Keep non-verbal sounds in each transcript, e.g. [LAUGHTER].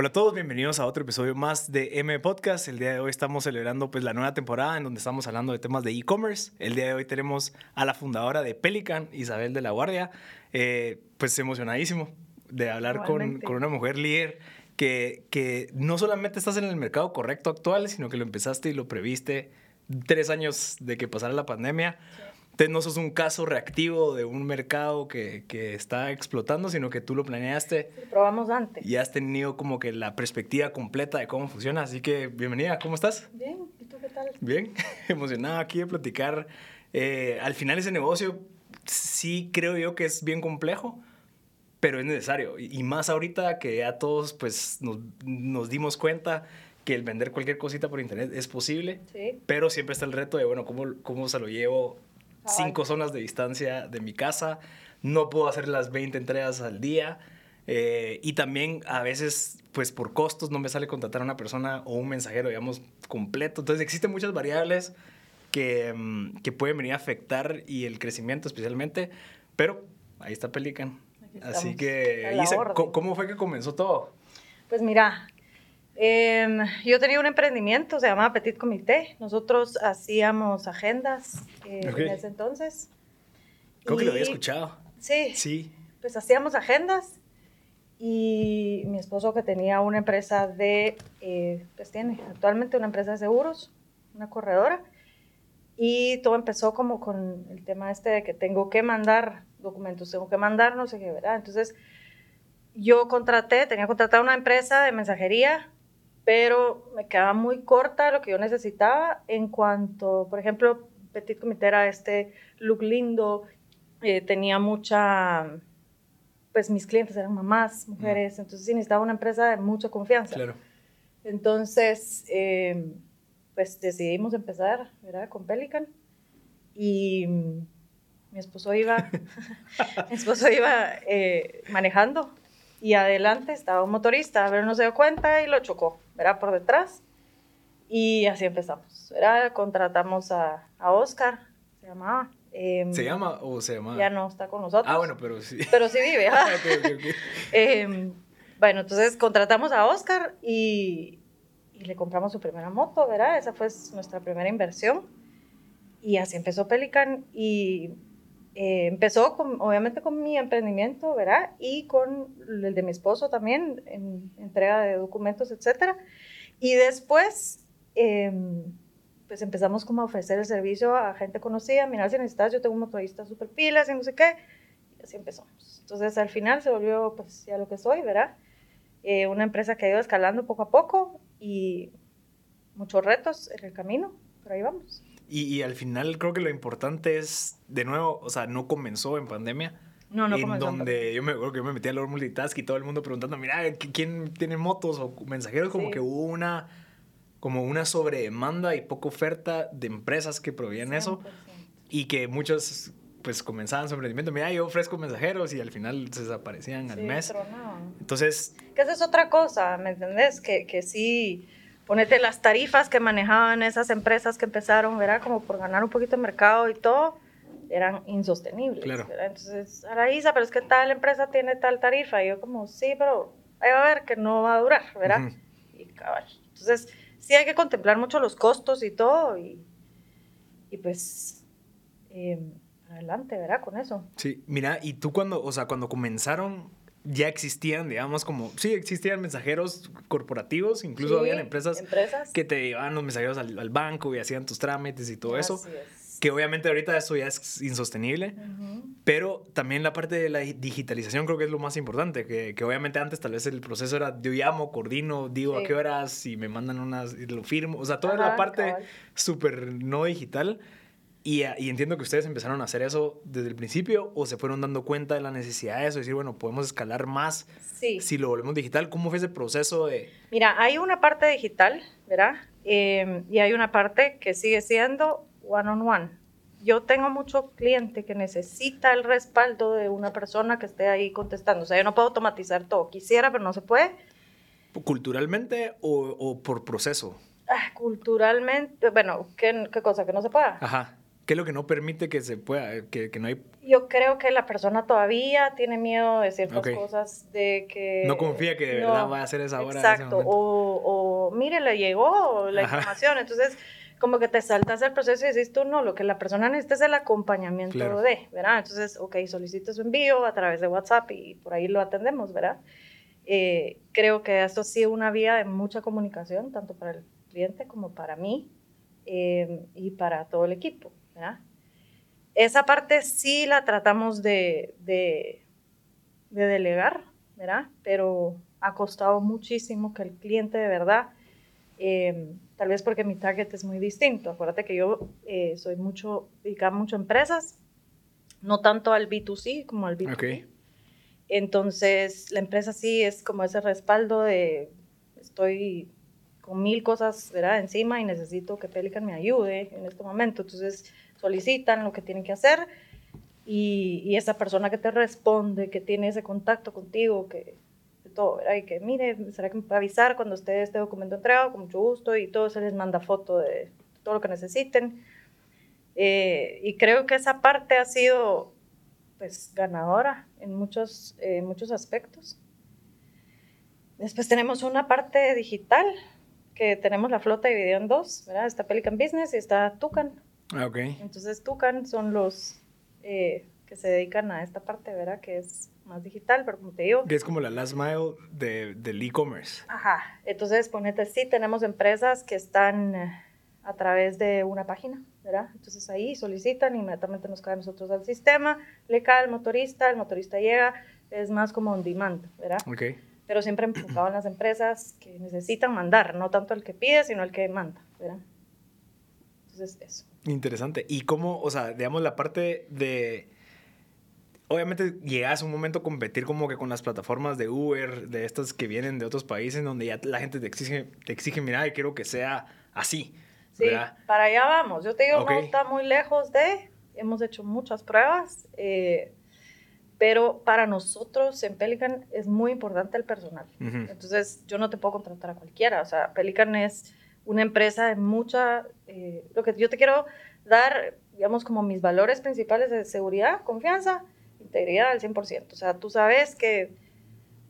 Hola a todos, bienvenidos a otro episodio más de M Podcast. El día de hoy estamos celebrando pues la nueva temporada en donde estamos hablando de temas de e-commerce. El día de hoy tenemos a la fundadora de Pelican, Isabel de la Guardia. Eh, pues emocionadísimo de hablar con, con, una mujer líder que, que no solamente estás en el mercado correcto actual, sino que lo empezaste y lo previste tres años de que pasara la pandemia. Sí no sos un caso reactivo de un mercado que, que está explotando, sino que tú lo planeaste. probamos antes. Y has tenido como que la perspectiva completa de cómo funciona. Así que bienvenida, ¿cómo estás? Bien, ¿y tú qué tal? Bien, [LAUGHS] emocionado aquí de platicar. Eh, al final ese negocio sí creo yo que es bien complejo, pero es necesario. Y, más ahorita que ya todos pues nos, nos dimos cuenta que el vender cualquier cosita por internet es posible, sí. pero siempre está el reto de, bueno, ¿cómo, cómo se lo llevo cinco zonas de distancia de mi casa, no puedo hacer las 20 entregas al día. Eh, y también a veces, pues por costos, no me sale contratar a una persona o un mensajero, digamos, completo. Entonces existen muchas variables que, mm, que pueden venir a afectar y el crecimiento especialmente. Pero ahí está Pelican. Así que, ¿cómo fue que comenzó todo? Pues mira, Em, yo tenía un emprendimiento, se llamaba Petit Comité. Nosotros hacíamos agendas eh, en ese entonces. Creo que lo había escuchado. Sí. Sí. Pues hacíamos agendas y mi esposo que tenía una empresa de, eh, pues tiene actualmente una empresa de seguros, una corredora. Y todo empezó como con el tema este de que tengo que mandar documentos, tengo que mandar no sé qué, ¿verdad? Entonces yo contraté, tenía contratada una empresa de mensajería pero me quedaba muy corta lo que yo necesitaba en cuanto, por ejemplo, Petit Comité era este look lindo, eh, tenía mucha, pues mis clientes eran mamás, mujeres, entonces sí necesitaba una empresa de mucha confianza. Claro. Entonces, eh, pues decidimos empezar, ¿verdad? Con Pelican y mi esposo iba, [LAUGHS] [LAUGHS] mi esposo iba eh, manejando y adelante estaba un motorista, ver, no se dio cuenta y lo chocó, ¿verdad? Por detrás. Y así empezamos, ¿verdad? Contratamos a, a Oscar, se llamaba. Em, ¿Se llama o se llama? Ya no está con nosotros. Ah, bueno, pero sí. [LAUGHS] Pero sí vive. ¿ah? [LAUGHS] Em, bueno, entonces contratamos a Oscar y, y, le compramos su primera moto, ¿verdad? Esa fue nuestra primera inversión. Y así empezó Pelican y eh, empezó con, obviamente con mi emprendimiento, ¿verdad? Y con el de mi esposo también, en entrega de documentos, etcétera. Y después, em, pues empezamos como a ofrecer el servicio a gente conocida, mira, si necesitas, yo tengo un motorista súper pilas y no sé qué, y así empezamos. Entonces al final se volvió pues ya lo que soy, ¿verdad? Eh, una empresa que ha ido escalando poco a poco y muchos retos en el camino, pero ahí vamos. Y, al final creo que lo importante es, de nuevo, o sea, no comenzó en pandemia. No, no en donde yo me acuerdo que yo me metí a lo multitask y todo el mundo preguntando, mira, ¿quién tiene motos o mensajeros? Como que hubo una, como una sobredemanda y poca oferta de empresas que proveían eso y que muchos pues comenzaban su emprendimiento, mira, yo ofrezco mensajeros y al final se desaparecían al mes. Entonces... Que esa es otra cosa, ¿me entendés? Que, que sí ponete las tarifas que manejaban esas empresas que empezaron, ¿verdad? Como por ganar un poquito de mercado y todo, eran insostenibles. Claro. ¿verdad? Entonces, Araísa, pero es que tal empresa tiene tal tarifa. Y yo como, sí, pero ahí va a ver que no va a durar, ¿verdad? Y cabal. Entonces, sí hay que contemplar mucho los costos y todo y, y pues... Em, adelante, ¿verdad? Con eso. Sí, mira, y tú cuando, o sea, cuando comenzaron ya existían, digamos, como, sí, existían mensajeros corporativos, incluso habían empresas, que te llevaban los mensajeros al, banco y hacían tus trámites y todo eso. Que obviamente ahorita eso ya es insostenible, pero también la parte de la digitalización creo que es lo más importante, que, que obviamente antes tal vez el proceso era yo llamo, coordino, digo a qué horas y me mandan unas, y lo firmo, o sea, toda la parte súper no digital y, y, entiendo que ustedes empezaron a hacer eso desde el principio o se fueron dando cuenta de la necesidad de eso, decir, bueno, podemos escalar más si lo volvemos digital. ¿Cómo fue ese proceso de...? Mira, hay una parte digital, ¿verdad? Em, y hay una parte que sigue siendo one-on-one. Yo tengo mucho cliente que necesita el respaldo de una persona que esté ahí contestando. O sea, yo no puedo automatizar todo. Quisiera, pero no se puede. ¿Culturalmente o, o por proceso? Ah, culturalmente, bueno, ¿qué, ¿qué cosa? ¿Que no se pueda? Ajá ¿Qué es lo que no permite que se pueda, que, que no hay... Yo creo que la persona todavía tiene miedo de ciertas cosas, de que... No confía que de verdad va a hacer esa hora. Exacto, o, o, mire, le llegó la información, entonces como que te saltas el proceso y dices tú, no, lo que la persona necesita es el acompañamiento de, ¿verdad? Entonces, ok, solicita su envío a través de WhatsApp y por ahí lo atendemos, ¿verdad? Eh, creo que esto sí es una vía de mucha comunicación, tanto para el cliente como para mí eh, y para todo el equipo, ¿verdad? Esa parte sí la tratamos de, de, de delegar, ¿verdad? Pero ha costado muchísimo que el cliente de verdad eh, tal vez porque mi target es muy distinto. Acuérdate que yo eh, soy mucho, dedicada mucho a empresas, no tanto al B2C como al B2B. Entonces, la empresa sí es como ese respaldo de estoy con mil cosas ¿verdad? encima y necesito que Pelican me ayude en este momento. Entonces, solicitan lo que tienen que hacer y, y esa persona que te responde, que tiene ese contacto contigo, que todo, Y que, mire, ¿será que me puede avisar cuando esté este documento entregado? Con mucho gusto, y todo se les manda foto de todo lo que necesiten. Eh, y creo que esa parte ha sido, pues, ganadora en muchos, eh, muchos aspectos. Después tenemos una parte digital, que tenemos la flota dividida en dos, ¿verdad? Está Pelican Business y está Tucan. Ah, ok. Entonces, Tucan son los eh, que se dedican a esta parte, ¿verdad? Que es más digital, pero como te digo... Que es como la last mile de, del e-commerce. Ajá, entonces ponete, sí, tenemos empresas que están eh, a través de una página, ¿verdad? Entonces ahí solicitan, inmediatamente nos cae nosotros al sistema, le cae al motorista, el motorista llega, es más como on demand, ¿verdad? Ok. Pero siempre enfocado en las empresas que necesitan mandar, no tanto el que pide, sino el que manda, ¿verdad? Entonces, eso. Interesante. ¿Y cómo, o sea, digamos, la parte de obviamente llegas a un momento a competir como que con las plataformas de Uber, de estas que vienen de otros países, donde ya la gente te exige, te exige mira, quiero que sea así. Sí, para allá vamos. Yo te digo, no está muy lejos de, hemos hecho muchas pruebas, eh, pero para nosotros en Pelican es muy importante el personal. Entonces, yo no te puedo contratar a cualquiera. O sea, Pelican es una empresa de mucha, eh, lo que yo te quiero dar, digamos, como mis valores principales de seguridad, confianza, integridad al 100%. O sea, tú sabes que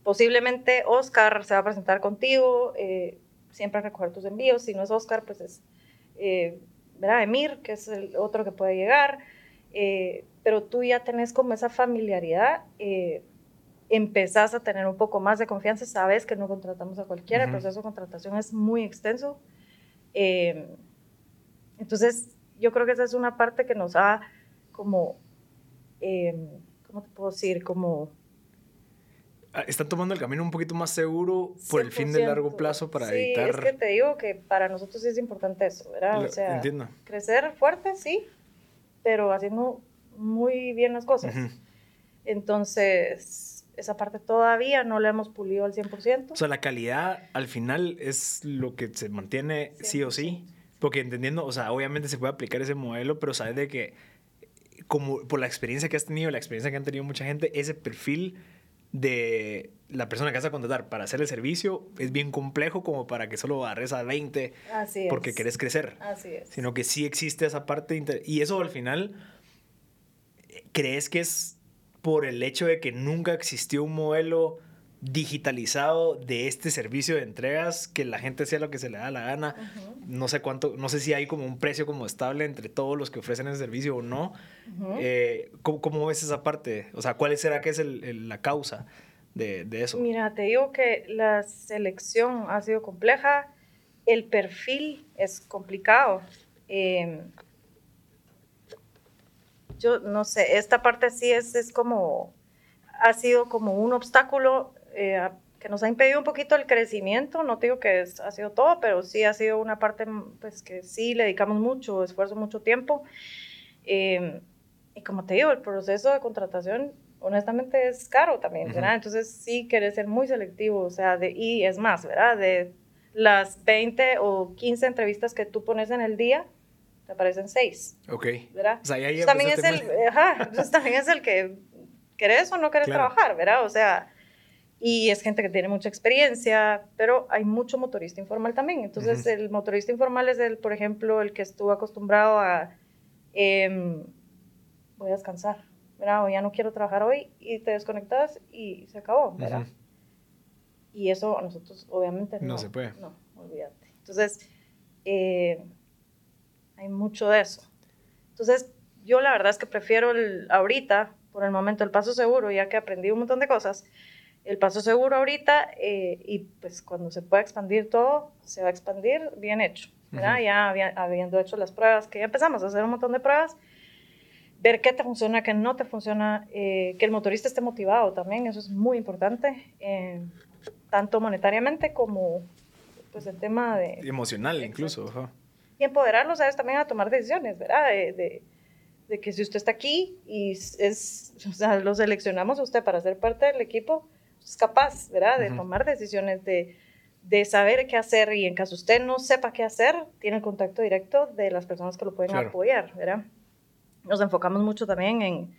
posiblemente Oscar se va a presentar contigo, eh, siempre a recoger tus envíos. Si no es Oscar, pues es, eh, ¿verdad? Emir, que es el otro que puede llegar. Eh, pero tú ya tenés como esa familiaridad, eh, empezás a tener un poco más de confianza, sabes que no contratamos a cualquiera, el proceso de contratación es muy extenso. Entonces, yo creo que esa es una parte que nos ha como ¿cómo te puedo decir? Como... Ah, están tomando el camino un poquito más seguro por el fin de largo plazo para sí, evitar... es que te digo que para nosotros es importante eso, ¿verdad? o sea, entiendo. crecer fuerte, sí, pero haciendo muy bien las cosas. Entonces, esa parte todavía no la hemos pulido al 100%. O sea, la calidad al final es lo que se mantiene sí o sí. Porque entendiendo, o sea, obviamente se puede aplicar ese modelo, pero sabes de que como por la experiencia que has tenido, la experiencia que han tenido mucha gente, ese perfil de la persona que vas a contratar para hacer el servicio es bien complejo como para que solo agarres a 20 porque querés crecer. Así es. Sino que sí existe esa parte. Y eso al final, ¿crees que es por el hecho de que nunca existió un modelo digitalizado de este servicio de entregas, que la gente sea lo que se le da la gana. No sé cuánto, no sé si hay como un precio como estable entre todos los que ofrecen ese servicio o no. Eh, ¿cómo, ves esa parte? O sea, ¿cuál será que es la causa de, eso? Mira, te digo que la selección ha sido compleja, el perfil es complicado. Em, yo no sé, esta parte sí es, es como, ha sido como un obstáculo eh, que nos ha impedido un poquito el crecimiento, no digo que ha sido todo, pero sí ha sido una parte pues, que sí le dedicamos mucho esfuerzo, mucho tiempo. Em, y como te digo, el proceso de contratación honestamente es caro también, ¿verdad? Entonces sí querés ser muy selectivo, o sea, de, y es más, ¿verdad? De las 20 o 15 entrevistas que tú pones en el día, te aparecen 6. Ok. ¿Verdad? O sea, ahí también es el, ajá, entonces también es el que querés o no querés trabajar, ¿verdad? O sea, y es gente que tiene mucha experiencia, pero hay mucho motorista informal también. Entonces, el motorista informal es el, por ejemplo, el que estuvo acostumbrado a em, voy a descansar, ¿verdad? O ya no quiero trabajar hoy y te desconectas y se acabó, ¿verdad? Y eso a nosotros obviamente no, no se puede. No, olvídate. Entonces, eh, hay mucho de eso. Entonces, yo la verdad es que prefiero el, ahorita, por el momento, el paso seguro, ya que aprendí un montón de cosas. El paso seguro ahorita, eh, y pues cuando se pueda expandir todo, se va a expandir bien hecho. ¿verdad? Ya habiendo hecho las pruebas, que ya empezamos a hacer un montón de pruebas, ver qué te funciona, qué no te funciona, eh, que el motorista esté motivado también, eso es muy importante, eh, tanto monetariamente como pues el tema de... Emocional incluso. Y empoderarlos a ellos también a tomar decisiones, ¿verdad? De, de, que si usted está aquí y es, o sea, lo seleccionamos a usted para ser parte del equipo, es capaz, ¿verdad? De tomar decisiones, de, de, saber qué hacer y en caso usted no sepa qué hacer, tiene el contacto directo de las personas que lo pueden apoyar, ¿verdad? Nos enfocamos mucho también en,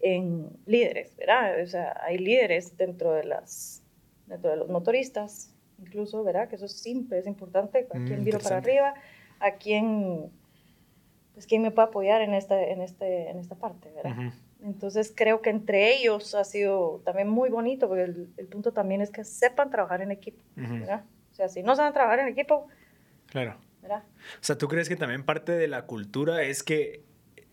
en líderes, ¿verdad? O sea, hay líderes dentro de, las, dentro de los motoristas, incluso, ¿verdad? Que eso siempre es importante, a quién mm, para arriba, a quién, pues, quién me puede apoyar en esta, en este, en esta parte, ¿verdad? Entonces creo que entre ellos ha sido también muy bonito, porque el, el punto también es que sepan trabajar en equipo, ¿verdad? O sea, si no saben trabajar en equipo, claro. ¿verdad? O sea, ¿tú crees que también parte de la cultura es que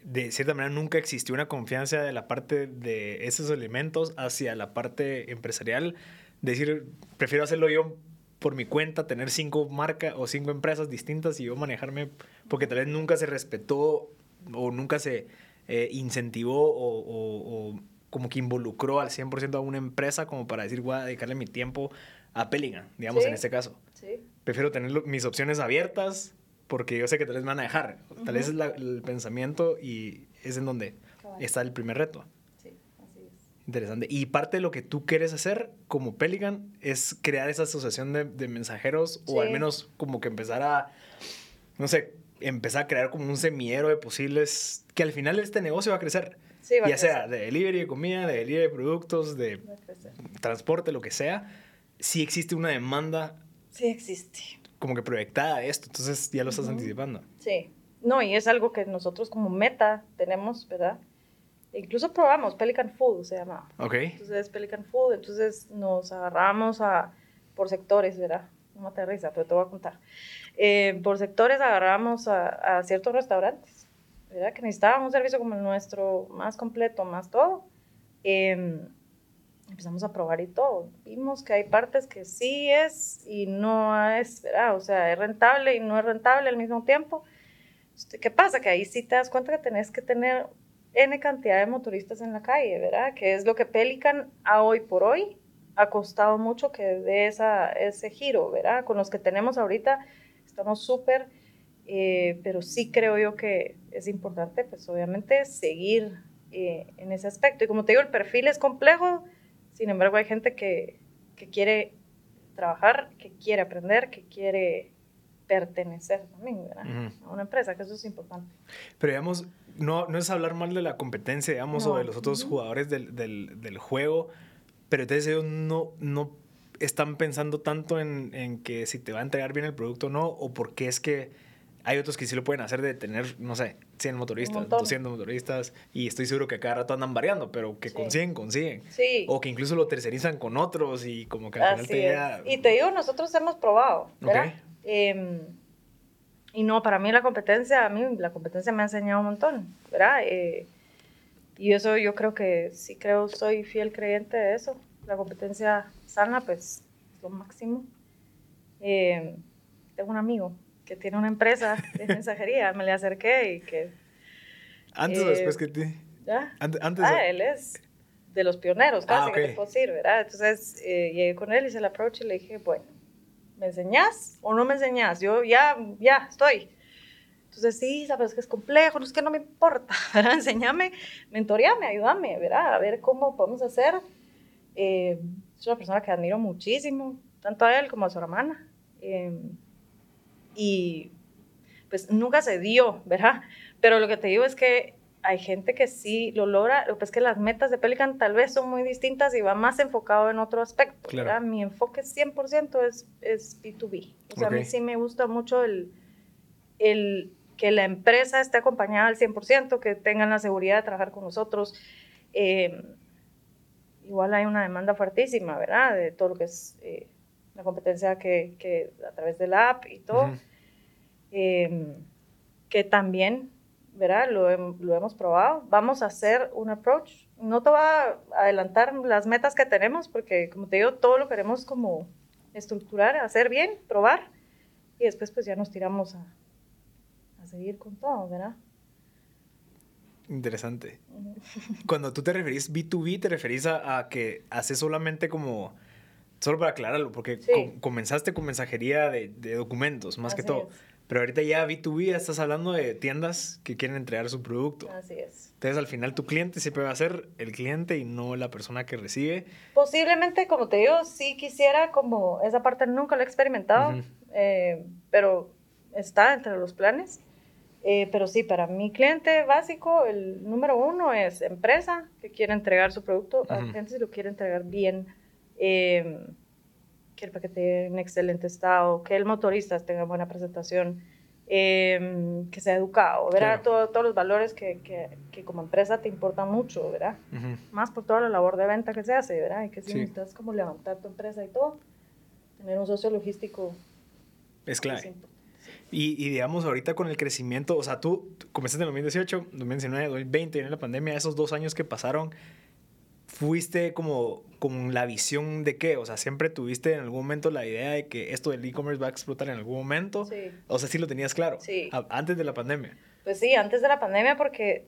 de cierta manera nunca existió una confianza de la parte de esos elementos hacia la parte empresarial? Decir, prefiero hacerlo yo por mi cuenta, tener cinco marcas o cinco empresas distintas y yo manejarme, porque tal vez nunca se respetó o nunca se eh, incentivó o, como que involucró al 100% a una empresa como para decir, voy a dedicarle mi tiempo a Peligan, digamos en este caso. Sí. Prefiero tener mis opciones abiertas porque yo sé que tal vez me van a dejar. Tal vez es el pensamiento y es en donde está el primer reto. Interesante. Y parte de lo que tú quieres hacer como Pelican es crear esa asociación de, mensajeros o al menos como que empezar a, no sé, empezar a crear como un semillero de posibles, que al final este negocio va a crecer. ya sea de delivery de comida, de delivery de productos, de transporte, lo que sea, sí existe una demanda. Sí existe. Como que proyectada esto, entonces ya lo estás anticipando. Sí. No, y es algo que nosotros como meta tenemos, ¿verdad? Incluso probamos Pelican Food, se llama. Ok. Entonces, Pelican Food, entonces nos agarramos a, por sectores, ¿verdad? No me aterriza, pero te voy a contar. Eh, por sectores agarramos a, a, ciertos restaurantes, ¿verdad? Que necesitaban un servicio como el nuestro, más completo, más todo. Em, empezamos a probar y todo. Vimos que hay partes que sí es y no es, ¿verdad? O sea, es rentable y no es rentable al mismo tiempo. ¿Qué pasa? Que ahí sí te das cuenta que tenés que tener N cantidad de motoristas en la calle, ¿verdad? Que es lo que Pelican a hoy por hoy ha costado mucho que dé esa, ese giro, ¿verdad? Con los que tenemos ahorita estamos súper, eh, pero sí creo yo que es importante, pues obviamente, seguir eh, en ese aspecto. Y como te digo, el perfil es complejo, sin embargo hay gente que, que quiere trabajar, que quiere aprender, que quiere pertenecer también ¿verdad? a una empresa, que eso es importante. Pero digamos, no, no es hablar mal de la competencia, digamos, o de los otros jugadores del, del, del, juego, pero entonces ellos no, no están pensando tanto en, en, que si te va a entregar bien el producto o no, o porque es que hay otros que sí lo pueden hacer de tener, no sé, 100 motoristas, 200 motoristas, y estoy seguro que cada rato andan variando, pero que consiguen, consiguen. Sí. O que incluso lo tercerizan con otros y como que al final te llega... Y te digo, nosotros hemos probado, ¿verdad? Em, y no, para mí la competencia, a mí la competencia me ha enseñado un montón, ¿verdad? Eh, y eso yo creo que sí creo, soy fiel creyente de eso. La competencia sana, pues, es lo máximo. Eh, tengo un amigo que tiene una empresa de [LAUGHS] mensajería, me le acerqué y que... ¿Antes o después que ti? ¿Ya? Antes, ah, él es de los pioneros, casi ah, que te puedo decir, ¿verdad? Entonces eh, llegué con él, hice el approach y le dije, bueno, ¿me enseñas o no me enseñas? Yo ya, ya estoy. Entonces, sí, sabes que es complejo, no es que no me importa, [LAUGHS] ¿verdad? Enséñame, mentoreame, ayúdame, ¿verdad? A ver cómo podemos hacer. Eh, es una persona que admiro muchísimo, tanto a él como a su hermana. Eh, y pues nunca se dio, ¿verdad? Pero lo que te digo es que hay gente que sí lo logra, lo que es que las metas de Pelican tal vez son muy distintas y va más enfocado en otro aspecto. Mi enfoque 100% es, es B2B. O sea, a mí sí me gusta mucho el, el que la empresa esté acompañada al 100%, que tengan la seguridad de trabajar con nosotros. Eh, igual hay una demanda fuertísima, ¿verdad? De todo lo que es eh, la competencia que, que, a través de la app y todo. Em, que también, ¿verdad? Lo, lo, hemos probado. Vamos a hacer un approach. No te voy a adelantar las metas que tenemos, porque como te digo, todo lo queremos como estructurar, hacer bien, probar, y después pues ya nos tiramos a, a seguir con todo, ¿verdad? Interesante. Cuando tú te referís B2B, te referís a, que haces solamente como, solo para aclararlo, porque comenzaste con mensajería de, documentos, más que todo. Pero ahorita ya B2B estás hablando de tiendas que quieren entregar su producto. Así es. Entonces al final tu cliente siempre va a ser el cliente y no la persona que recibe. Posiblemente, como te digo, sí quisiera como esa parte nunca lo he experimentado, eh, pero está entre los planes. Eh, pero sí, para mi cliente básico, el número uno es empresa que quiere entregar su producto al cliente si lo quiere entregar bien, eh, que el paquete en excelente estado, que el motorista tenga buena presentación, eh, que sea educado, ¿verdad? todos los valores que, que, que, como empresa te importan mucho, ¿verdad? Más por toda la labor de venta que se hace, ¿verdad? Y que si necesitas como levantar tu empresa y todo, tener un socio logístico. Es clave. Y, y, digamos, ahorita con el crecimiento, o sea, tú comenzaste en 2018, 2019, 2020, en la pandemia, esos dos años que pasaron, fuiste como con la visión de qué? O sea, siempre tuviste en algún momento la idea de que esto del e-commerce va a explotar en algún momento. Sí. O sea, sí lo tenías claro. Sí. antes de la pandemia. Pues sí, antes de la pandemia porque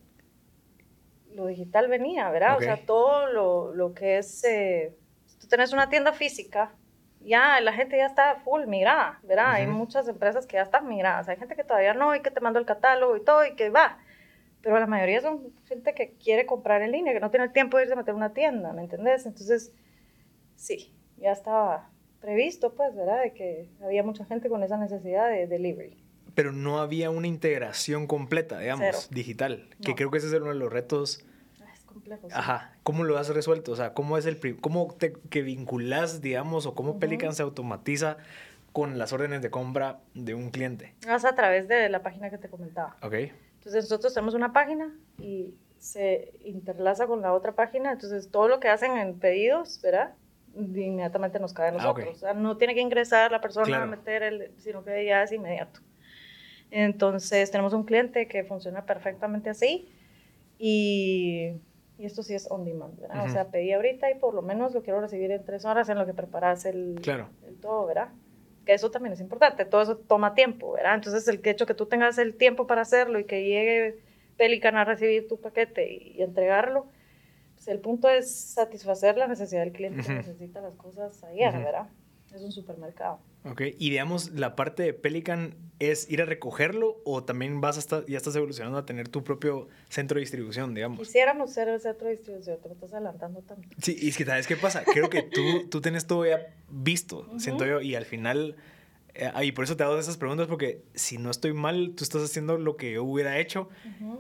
lo digital venía, ¿verdad? O sea, todo lo, lo que es... Eh, tú tenés una tienda física ya la gente ya está full migrada, ¿verdad? Hay muchas empresas que ya están migradas, hay gente que todavía no y que te manda el catálogo y todo y que va, pero la mayoría son gente que quiere comprar en línea, que no tiene el tiempo de irse a meter una tienda, ¿me entendés? Entonces, sí, ya estaba previsto, pues, ¿verdad? De que había mucha gente con esa necesidad de delivery. Pero no había una integración completa, digamos, digital, que creo que ese es uno de los retos Ajá. ¿Cómo lo has resuelto? O sea, ¿cómo es el cómo te que vinculas, digamos, o cómo Pelican se automatiza con las órdenes de compra de un cliente? Es a través de la página que te comentaba. Ok. Entonces nosotros tenemos una página y se interlaza con la otra página, entonces todo lo que hacen en pedidos, ¿verdad? inmediatamente nos cae a ah, nosotros. O sea, no tiene que ingresar la persona a meter el, sino que ya es inmediato. Entonces tenemos un cliente que funciona perfectamente así y y esto sí es on demand, ¿verdad? O sea, pedí ahorita y por lo menos lo quiero recibir en tres horas en lo que preparas el, el todo, ¿verdad? Que eso también es importante, todo eso toma tiempo, ¿verdad? Entonces, el hecho que tú tengas el tiempo para hacerlo y que llegue Pelican a recibir tu paquete y, entregarlo, pues el punto es satisfacer la necesidad del cliente que necesita las cosas ayer, ¿verdad? Es un supermercado. Ok, y digamos, la parte de Pelican es ir a recogerlo o también vas hasta, ya estás evolucionando a tener tu propio centro de distribución, digamos. Quisiéramos ser el centro de distribución, te me estás adelantando tanto. Sí, y es que sabes qué pasa, creo que tú, tú tienes todo ya visto, siento yo, y al final, eh, y por eso te hago esas preguntas, porque si no estoy mal, tú estás haciendo lo que yo hubiera hecho,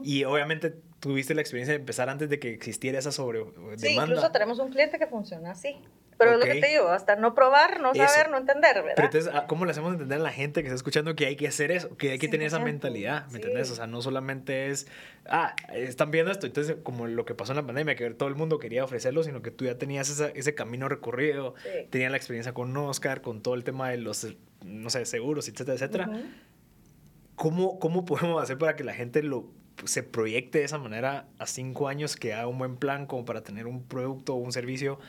y obviamente tuviste la experiencia de empezar antes de que existiera esa sobre Sí, incluso tenemos un cliente que funciona así. Pero lo que te digo, hasta no probar, no saber, no entender, ¿verdad? Pero entonces, ah, ¿cómo le hacemos entender a la gente que está escuchando que hay que hacer eso? Que hay que tener esa mentalidad, ¿me entiendes? O sea, no solamente es, ah, están viendo esto, entonces, como lo que pasó en la pandemia, que todo el mundo quería ofrecerlo, sino que tú ya tenías ese camino recorrido, tenías la experiencia con Oscar, con todo el tema de los, no sé, seguros, etcétera, etcétera. ¿Cómo, ¿Cómo podemos hacer para que la gente lo se proyecte de esa manera a cinco años, que haga un buen plan como para tener un producto o un servicio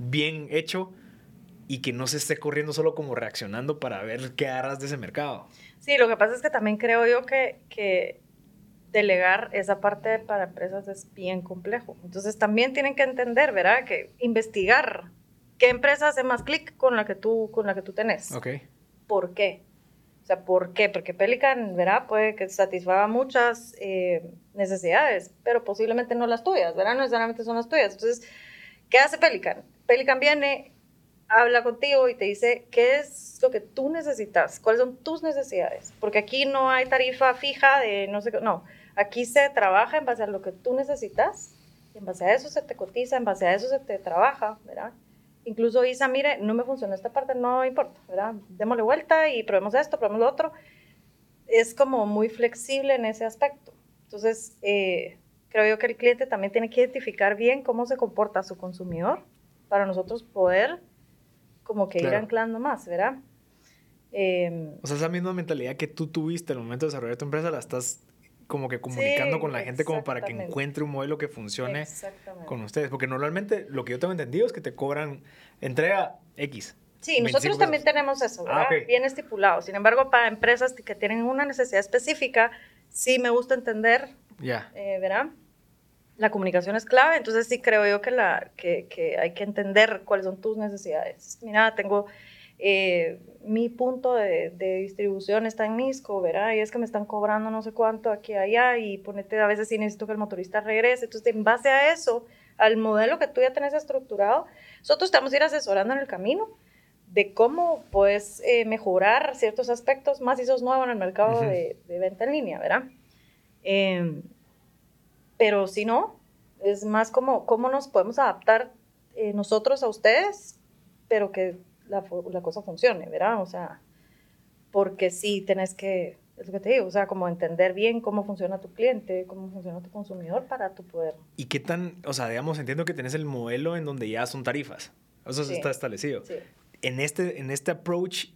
bien hecho y que no se esté corriendo solo como reaccionando para ver qué harás de ese mercado. Sí, lo que pasa es que también creo yo que, que delegar esa parte para empresas es bien complejo. Entonces también tienen que entender, ¿verdad? Que investigar qué empresa hace más clic con la que tú con la que tú tenés. Ok. ¿Por qué? O sea, ¿por qué? Porque Pelican, ¿verdad? Puede que satisfaga muchas eh, necesidades, pero posiblemente no las tuyas, ¿verdad? No necesariamente son las tuyas. Entonces, ¿qué hace Pelican? Pelican viene, habla contigo y te dice qué es lo que tú necesitas, cuáles son tus necesidades, porque aquí no hay tarifa fija de no sé qué, no, aquí se trabaja en base a lo que tú necesitas, y en base a eso se te cotiza, en base a eso se te trabaja, ¿verdad? Incluso Isa, mire, no me funciona esta parte, no importa, ¿verdad? Démosle vuelta y probemos esto, probemos lo otro. es como muy flexible en ese aspecto. Entonces, eh, creo yo que el cliente también tiene que identificar bien cómo se comporta su consumidor para nosotros poder como que ir anclando más, ¿verdad? Em, o sea, esa misma mentalidad que tú tuviste al momento de desarrollar tu empresa, la estás como que comunicando con la gente como para que encuentre un modelo que funcione con ustedes. Porque normalmente lo que yo tengo entendido es que te cobran entrega X. Sí, nosotros también tenemos eso, ah, ¿verdad? Bien estipulado. Sin embargo, para empresas que tienen una necesidad específica, sí me gusta entender, ya eh, ¿verdad? La comunicación es clave, entonces sí creo yo que, la, que, que hay que entender cuáles son tus necesidades. Mira, tengo eh, mi punto de, distribución está en Misco, ¿verdad? Y es que me están cobrando no sé cuánto aquí y allá y ponete a veces si necesito que el motorista regrese. Entonces, en base a eso, al modelo que tú ya tenés estructurado, nosotros a ir asesorando en el camino de cómo puedes eh, mejorar ciertos aspectos, más si sos nuevo en el mercado de, venta en línea, ¿verdad? Em, pero si no, es más como cómo nos podemos adaptar eh, nosotros a ustedes, pero que la, la, cosa funcione, ¿verdad? O sea, porque sí tenés que, es lo que te digo, o sea, como entender bien cómo funciona tu cliente, cómo funciona tu consumidor para tu poder. ¿Y qué tan, o sea, digamos, entiendo que tenés el modelo en donde ya son tarifas, eso está establecido. Sí. En este, en este approach,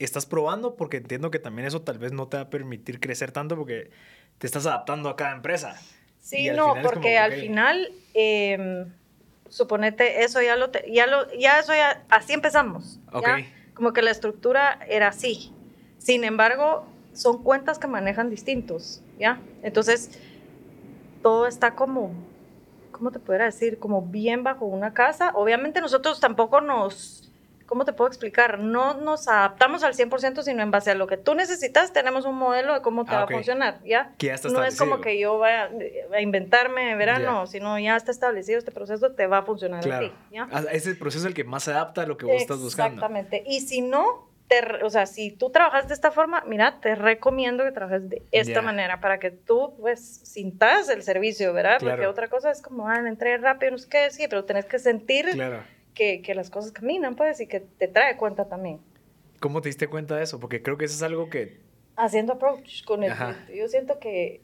¿estás probando? Porque entiendo que también eso tal vez no te va a permitir crecer tanto porque te estás adaptando a cada empresa. Sí, no, porque al final... Eh, suponete, eso ya lo, ya lo, ya eso ya, así empezamos. Como que la estructura era así. Sin embargo, son cuentas que manejan distintos, ¿ya? Entonces, todo está como, ¿cómo te pudiera decir? Como bien bajo una casa. Obviamente nosotros tampoco nos ¿cómo te puedo explicar? No nos adaptamos al 100%, sino en base a lo que tú necesitas, tenemos un modelo de cómo te ah, va a funcionar, ¿ya? no es como que yo vaya a inventarme verano, sino ya está establecido este proceso, te va a funcionar claro. a ti, ¿ya? Ah, ese proceso es el que más se adapta a lo que vos estás buscando. Exactamente. Y si no, te, o sea, si tú trabajas de esta forma, mira, te recomiendo que trabajes de esta manera para que tú, pues, sintas el servicio, ¿verdad? Porque otra cosa es como, ah, entré rápido, no sé qué, sí, pero tenés que sentir claro que, que, las cosas caminan, pues, y que te trae cuenta también. ¿Cómo te diste cuenta de eso? Porque creo que eso es algo que... Haciendo approach con el Yo siento que,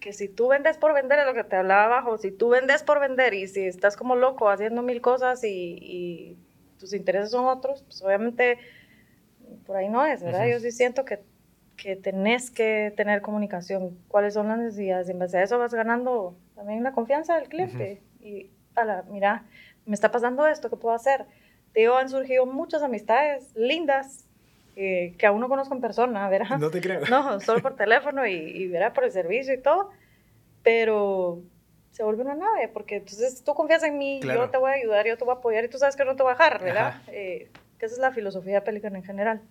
que si tú vendes por vender, es lo que te hablaba abajo, si tú vendes por vender y si estás como loco haciendo mil cosas y, y tus intereses son otros, pues obviamente por ahí no es, ¿verdad? Yo sí siento que, que tenés que tener comunicación, cuáles son las necesidades, y en base a eso vas ganando también la confianza del cliente. Y, a la, mira, me está pasando esto, ¿qué puedo hacer? Digo, han surgido muchas amistades lindas eh, que aún no conozco en persona, ¿verdad? No te creo. No, solo por teléfono y, y ¿verdad? por el servicio y todo, pero se vuelve una nave, porque entonces tú confías en mí, yo te voy a ayudar, yo te voy a apoyar y tú sabes que no te voy a dejar, ¿verdad? Eh, que esa es la filosofía de Pelican en general.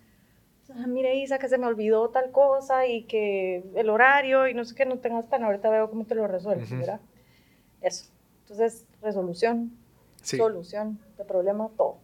Ah, mire Isa, que se me olvidó tal cosa y que el horario y no sé qué, no tengas pena, ahorita veo cómo te lo resuelves, ¿verdad? Eso. Entonces, resolución, solución de problema, todo. O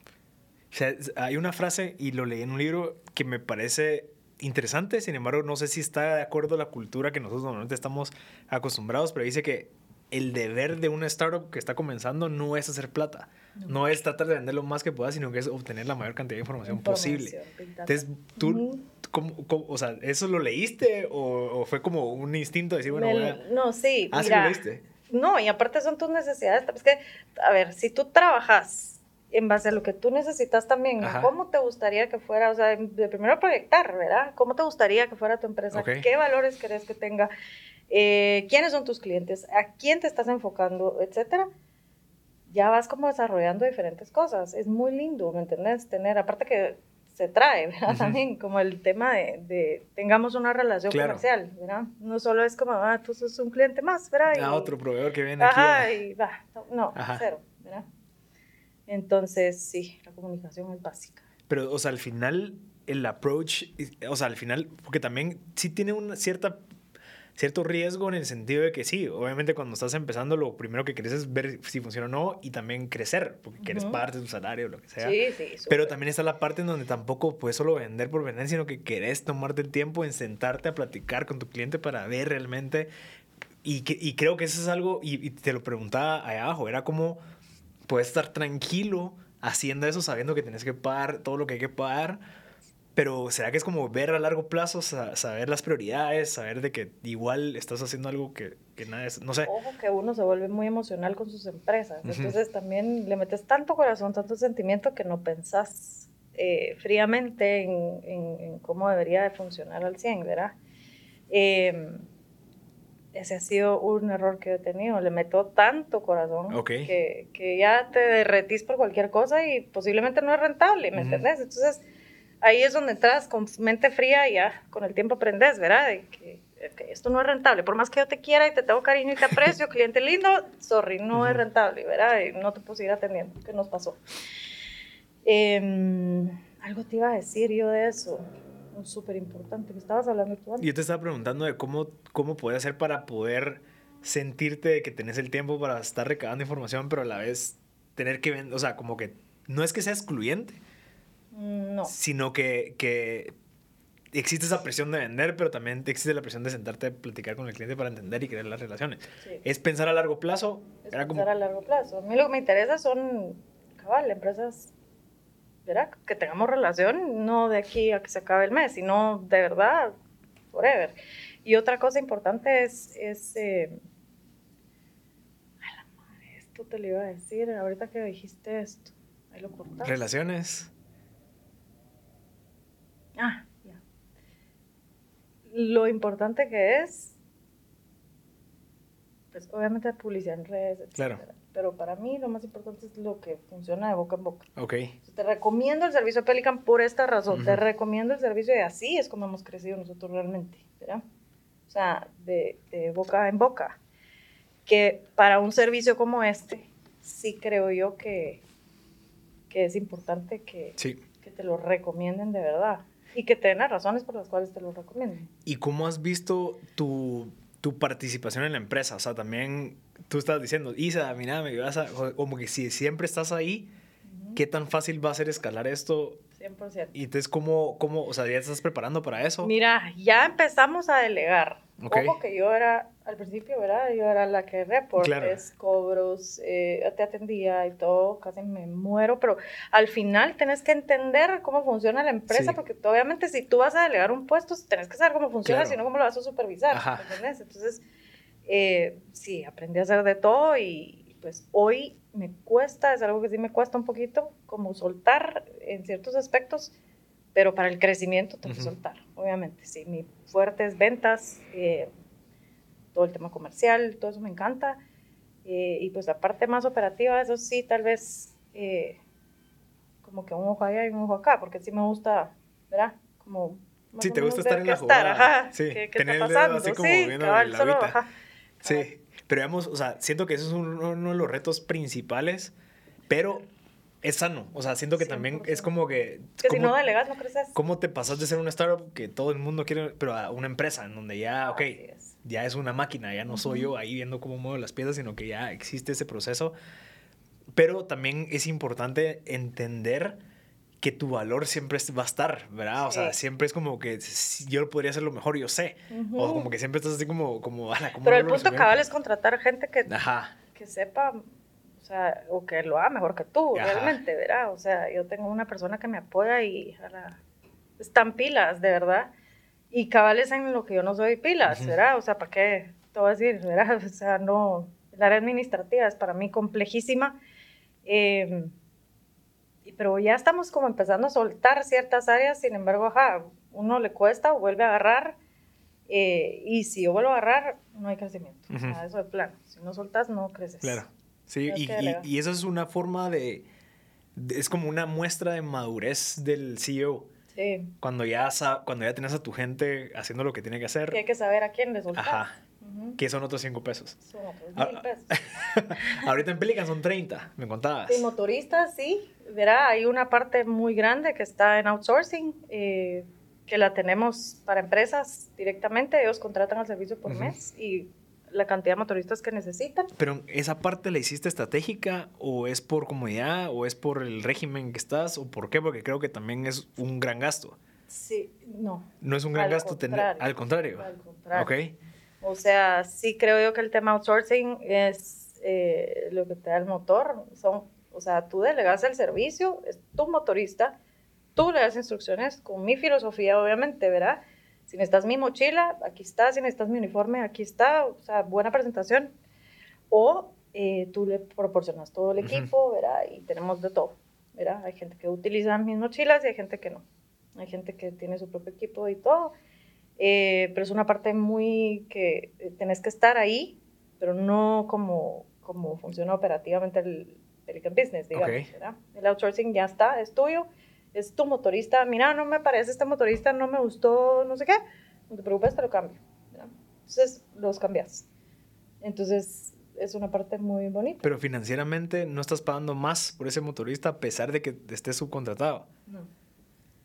sea, hay una frase, y lo leí en un libro, que me parece interesante, sin embargo, no sé si está de acuerdo a la cultura que nosotros normalmente estamos acostumbrados, pero dice que el deber de una startup que está comenzando no es hacer plata, no, es tratar de vender lo más que pueda, sino que es obtener la mayor cantidad de información, posible. Entonces, tú, o sea, ¿eso lo leíste o, fue como un instinto de decir, bueno, No, sí, ah, mira, lo leíste? No, y aparte son tus necesidades. Es que, a ver, si tú trabajas en base a lo que tú necesitas también, ¿cómo te gustaría que fuera? O sea, de primero proyectar, ¿verdad? ¿Cómo te gustaría que fuera tu empresa? ¿Qué valores querés que tenga? Eh, ¿Quiénes son tus clientes? ¿A quién te estás enfocando? Etcétera. Ya vas como desarrollando diferentes cosas. Es muy lindo, ¿me entendés? Tener, aparte que se trae, ¿verdad? También como el tema de, de tengamos una relación comercial, ¿verdad? No solo es como, ah, tú sos un cliente más, ¿verdad? Ah, otro proveedor que viene aquí. Ajá, y va, no, cero, ¿verdad? Entonces, sí, la comunicación es básica. Pero, o sea, al final, el approach, o sea, al final, porque también sí tiene una cierta cierto riesgo en el sentido de que sí, obviamente cuando estás empezando lo primero que quieres es ver si funciona o no y también crecer, porque quieres parte de tu salario, lo que sea. Sí, sí. Pero también está la parte en donde tampoco puedes solo vender por vender, sino que querés tomarte el tiempo en sentarte a platicar con tu cliente para ver realmente. Y, que, y creo que eso es algo, y, te lo preguntaba allá abajo, era como puedes estar tranquilo haciendo eso sabiendo que tienes que pagar todo lo que hay que pagar Pero ¿será que es como ver a largo plazo, saber las prioridades, saber de que igual estás haciendo algo que, que nada es, no sé? Ojo que uno se vuelve muy emocional con sus empresas. Entonces también le metes tanto corazón, tanto sentimiento que no pensás eh, fríamente en, en, cómo debería de funcionar al 100, ¿verdad? Eh, ese ha sido un error que he tenido. Le meto tanto corazón que, que, ya te derretís por cualquier cosa y posiblemente no es rentable, ¿me entendés? Entonces, ahí es donde entras con mente fría y ya con el tiempo aprendes, ¿verdad? De que, esto no es rentable. Por más que yo te quiera y te tengo cariño y te aprecio, [LAUGHS] cliente lindo, sorry, no es rentable, ¿verdad? Y no te puedo seguir atendiendo. ¿Qué nos pasó? Em, algo te iba a decir yo de eso súper importante, que estabas hablando tú Yo te estaba preguntando de cómo, cómo puedes hacer para poder sentirte que tenés el tiempo para estar recabando información, pero a la vez tener que, o sea, como que no es que sea excluyente, no. sino que, que existe esa presión de vender, pero también existe la presión de sentarte a platicar con el cliente para entender y crear las relaciones. Es pensar a largo plazo. Es pensar a largo plazo. A mí lo que me interesa son, cabal, empresas que tengamos relación, no de aquí a que se acabe el mes, sino de verdad, forever. Y otra cosa importante es, es eh, la madre, esto te lo iba a decir, ahorita que dijiste esto, ahí lo cortaste. Relaciones. Ah, ya. Lo importante que es, pues obviamente publicidad en redes, etc. Claro pero para mí lo más importante es lo que funciona de boca en boca. Ok. te recomiendo el servicio Pelican por esta razón. Te recomiendo el servicio y así es como hemos crecido nosotros realmente, ¿verdad? O sea, de, de, boca en boca. Que para un servicio como este, sí creo yo que, que es importante que, que te lo recomienden de verdad. Y que te den las razones por las cuales te lo recomienden. ¿Y cómo has visto tu, tu participación en la empresa? O sea, también tú estás diciendo, Isa, mira, me vas a, como que si siempre estás ahí, ¿qué tan fácil va a ser escalar esto? 100%. Y entonces, ¿cómo, cómo, o sea, ya estás preparando para eso? Mira, ya empezamos a delegar. Okay. Ojo que yo era, al principio, ¿verdad? Yo era la que reportes, cobros, eh, te atendía y todo, casi me muero, pero al final tenés que entender cómo funciona la empresa, porque obviamente si tú vas a delegar un puesto, tenés que saber cómo funciona, si no, cómo lo vas a supervisar, ¿entendés? Entonces, eh, sí, aprendí a hacer de todo y pues hoy me cuesta, es algo que sí me cuesta un poquito, como soltar en ciertos aspectos, pero para el crecimiento tengo que soltar, obviamente. Sí, mi fuerte es ventas, eh, todo el tema comercial, todo eso me encanta. Eh, y pues la parte más operativa, eso sí, tal vez como que un ojo allá y un ojo acá, porque sí me gusta, ¿verdad? Como... Sí, te gusta estar en la jugada. Ajá, sí, ¿qué, qué está pasando? Así como sí, cabal, solo, ajá, Sí, pero digamos, o sea, siento que eso es uno de los retos principales, pero es sano. O sea, siento que también es como que... Que si no delegas, no creces. ¿Cómo te pasas de ser una startup que todo el mundo quiere, pero a una empresa en donde ya, ok, ya es una máquina, ya no soy yo ahí viendo cómo muevo las piezas, sino que ya existe ese proceso. Pero también es importante entender que tu valor siempre va a estar, ¿verdad? O sea, siempre es como que yo podría hacer lo mejor, yo sé. O como que siempre estás así como... como, [LAUGHS] Pero el punto cabal es contratar gente que, que sepa, sea, o que lo haga mejor que tú, realmente, ¿verdad? O sea, yo tengo una persona que me apoya y están pilas, de verdad. Y cabales en lo que yo no soy pilas, ¿verdad? O sea, ¿para qué? Te voy a decir, ¿verdad? [LAUGHS] O sea, no... La área administrativa es para mí complejísima. Eh, pero ya estamos como empezando a soltar ciertas áreas, sin embargo, ajá, uno le cuesta o vuelve a agarrar, eh, y si yo vuelvo a agarrar, no hay crecimiento. o sea, eso es plano. Si no soltas, no creces. Claro. Sí, y, y, eso es una forma de, Es como una muestra de madurez del CEO. Sí. Cuando ya, cuando ya tienes a tu gente haciendo lo que tiene que hacer. Que hay que saber a quién le soltar. Ajá. Que son otros 5 pesos. Son otros ah, mil pesos. [LAUGHS] Ahorita en Pelican son 30, me contabas. Sí, motoristas, sí. Verá, hay una parte muy grande que está en outsourcing, eh, que la tenemos para empresas directamente. Ellos contratan el servicio por mes y la cantidad de motoristas que necesitan. Pero esa parte la hiciste estratégica o es por comodidad o es por el régimen que estás o por qué? Porque creo que también es un gran gasto. Sí, no. No es un gran gasto tener, al contrario. Al contrario. Ok. O sea, sí creo yo que el tema outsourcing es eh, lo que te da el motor. Son, o sea, tú delegas el servicio, es tu motorista, tú le das instrucciones con mi filosofía, obviamente, ¿verdad? Si necesitas mi mochila, aquí está. Si necesitas mi uniforme, aquí está. O sea, buena presentación. O eh, tú le proporcionas todo el equipo, ¿verdad? Y tenemos de todo, ¿verdad? Hay gente que utiliza mis mochilas y hay gente que no. Hay gente que tiene su propio equipo y todo. Eh, pero es una parte muy que eh, tenés que estar ahí, pero no como, como funciona operativamente el Pelican Business, digamos, ¿verdad? El outsourcing ya está, es tuyo, es tu motorista. Mira, no me parece este motorista, no me gustó, no sé qué. No te preocupes, te lo cambio. Entonces, los cambias. Entonces, es una parte muy bonita. Pero financieramente no estás pagando más por ese motorista a pesar de que esté subcontratado. No.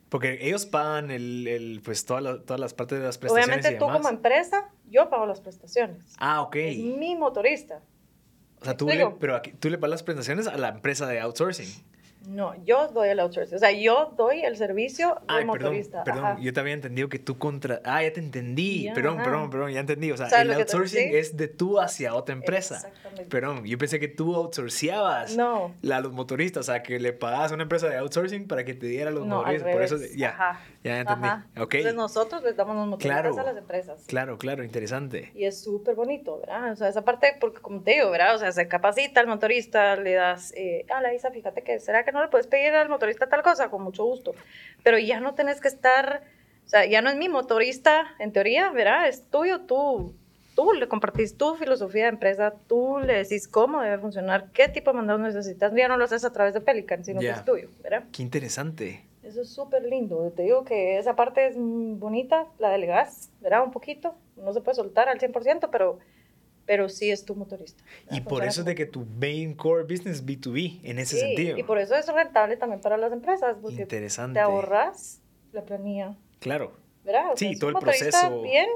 Porque ellos pagan el, el pues todas todas las partes de las prestaciones. Obviamente tú como empresa, yo pago las prestaciones. Ah, ok. Es mi motorista. O sea, tú le, pero aquí, tú le pagas las prestaciones a la empresa de outsourcing. No, yo doy el outsourcing. O sea, yo doy el servicio al motorista. Perdón, yo te había entendido que tú contra... Ah, ya te entendí. perdón, perdón, perdón, ya entendí. O sea, el outsourcing es de tú hacia otra empresa. Exactamente. Perdón, yo pensé que tú outsourciabas no. a los motoristas. O sea, que le pagabas a una empresa de outsourcing para que te diera los no, motoristas. Por eso, ya, Ajá. ya entendí. Okay. Entonces nosotros les damos los motoristas a las empresas. Claro, claro, interesante. Y es súper bonito, ¿verdad? O sea, esa parte, porque como te digo, ¿verdad? O sea, se capacita al motorista, le das, eh, ah, la Isa, fíjate que, ¿será que no le puedes pedir al motorista tal cosa, con mucho gusto. Pero ya no tenés que estar, o sea, ya no es mi motorista, en teoría, ¿verdad? Es tuyo, tú, tú le compartís tu filosofía de empresa, tú le decís cómo debe funcionar, qué tipo de mandados necesitas. Ya no lo haces a través de Pelican, sino que es tuyo, ¿verdad? Qué interesante. Eso es súper lindo. Te digo que esa parte es bonita, la delegás, ¿verdad? Un poquito. No se puede soltar al 100%, pero pero sí es tu motorista. Y por eso es de que tu main core business es B2B, en ese sí, sentido. Y por eso es rentable también para las empresas, porque Interesante. te ahorras la planilla. Claro. ¿Verdad? sí, todo el proceso. bien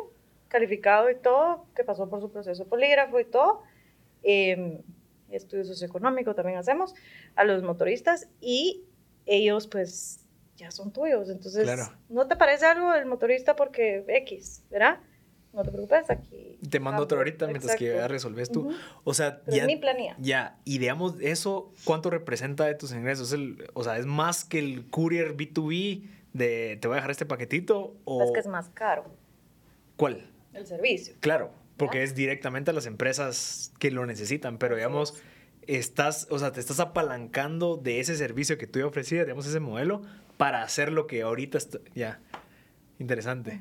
calificado y todo, que pasó por su proceso polígrafo y todo. Eh, estudio socioeconómico también hacemos a los motoristas y ellos pues ya son tuyos. Entonces, ¿no te parece algo el motorista porque X, ¿verdad? No te preocupes, aquí. Te mando otro ahorita mientras que ya resolves tú. O sea, ya. mi planilla. Ya, y digamos, eso, ¿cuánto representa de tus ingresos? El, o sea, ¿es más que el courier B2B de te voy a dejar este paquetito? O... Es que es más caro. ¿Cuál? El servicio. Claro, porque es directamente a las empresas que lo necesitan, pero digamos. Estás, o sea, te estás apalancando de ese servicio que tú ofrecías, digamos, ese modelo, para hacer lo que ahorita está. Ya. Interesante.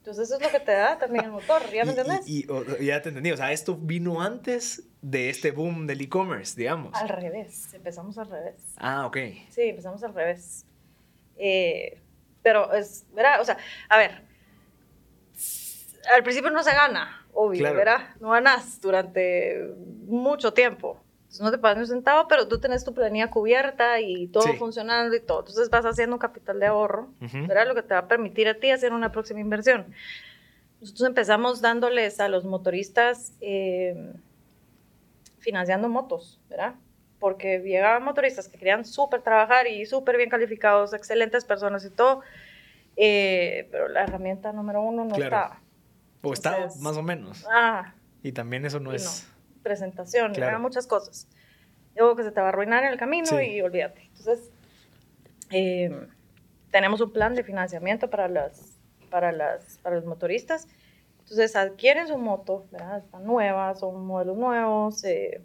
Entonces eso es lo que te da también el motor, ¿ya me entendés? Y, ya te entendí, o sea, esto vino antes de este boom del e-commerce, digamos. Al revés, empezamos al revés. Ah, ok. Sí, empezamos al revés. Eh, pero es, ¿verdad? O sea, a ver, al principio no se gana, obvio, ¿verdad? No ganas durante mucho tiempo no te pagas un centavo, pero tú tienes tu planilla cubierta y todo funcionando y todo. Entonces vas haciendo un capital de ahorro, ¿verdad? Lo que te va a permitir a ti hacer una próxima inversión. Nosotros empezamos dándoles a los motoristas eh, financiando motos, ¿verdad? Porque llegaban motoristas que querían súper trabajar y súper bien calificados, excelentes personas y todo, eh, pero la herramienta número uno no estaba. O estaba más o menos. Ah. Y también eso no es presentación, claro. muchas cosas. Luego que se te va a arruinar en el camino y olvídate. Entonces, eh, tenemos un plan de financiamiento para, las, para, las, para los motoristas. Entonces, adquieren su moto, ¿verdad? Están nuevas, son modelos nuevos, eh,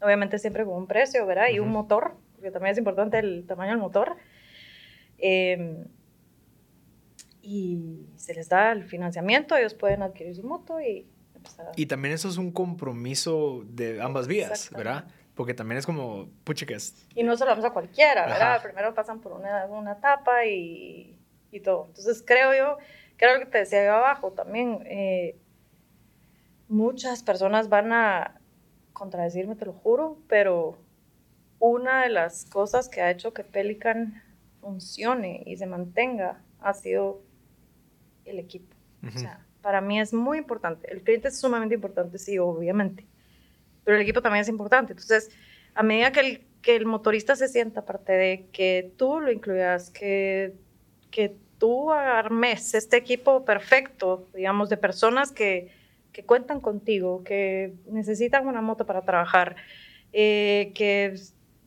obviamente siempre con un precio, ¿verdad? Y un motor, porque también es importante el tamaño del motor. Eh, y se les da el financiamiento, ellos pueden adquirir su moto y y también eso es un compromiso de ambas vías, ¿verdad? Porque también es como, puchicas. Y no se lo vamos a cualquiera, ¿verdad? Primero pasan por una, una etapa y, y, todo. Entonces creo yo, que lo que te decía yo abajo también, eh, muchas personas van a contradecirme, te lo juro, pero una de las cosas que ha hecho que Pelican funcione y se mantenga ha sido el equipo. O sea, para mí es muy importante. El cliente es sumamente importante, sí, obviamente. Pero el equipo también es importante. Entonces, a medida que el, que el motorista se sienta parte de que tú lo incluyas, que, que tú armes este equipo perfecto, digamos, de personas que, que cuentan contigo, que necesitan una moto para trabajar, eh, que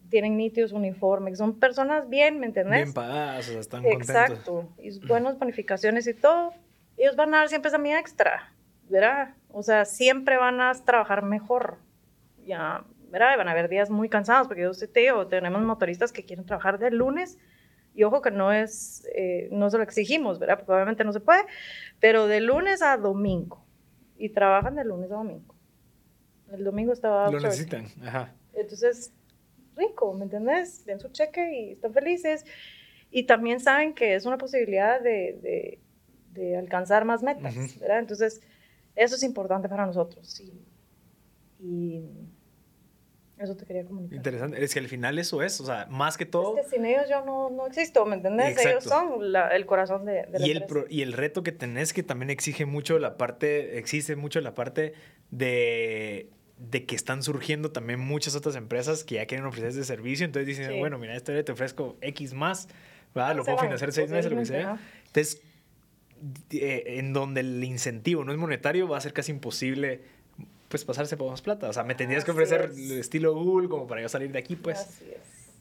tienen nítidos uniformes, son personas bien, ¿me entendés? Bien pagadas, o sea, están Exacto, y buenas bonificaciones y todo, ellos van a dar siempre esa mía extra, ¿verdad? O sea, siempre van a trabajar mejor, ya, ¿verdad? Van a haber días muy cansados, porque yo sé, tío, tenemos motoristas que quieren trabajar de lunes, y ojo que no es, eh, no se lo exigimos, ¿verdad? Porque obviamente no se puede, pero de lunes a domingo, y trabajan de lunes a domingo. El domingo estaba... Lo necesitan, ajá. Entonces, rico, ¿me entiendes? Den su cheque y están felices. Y también saben que es una posibilidad de, de, alcanzar más metas, ¿verdad? Entonces, eso es importante para nosotros. Y, y, eso te quería comunicar. Interesante. Es que al final eso es, o sea, más que todo... Es que sin ellos yo no, no existo, ¿me entiendes? Ellos son el corazón de, de la y el, y el reto que tenés que también exige mucho la parte, existe mucho la parte de de que están surgiendo también muchas otras empresas que ya quieren ofrecer ese servicio. Entonces dicen, bueno, mira, este te ofrezco X más, ¿verdad? Lo puedo financiar seis meses, lo que sea. Entonces, eh, en donde el incentivo no es monetario, va a ser casi imposible pues pasarse por más plata. O sea, me tendrías que ofrecer el estilo Google como para yo salir de aquí, pues. Así es.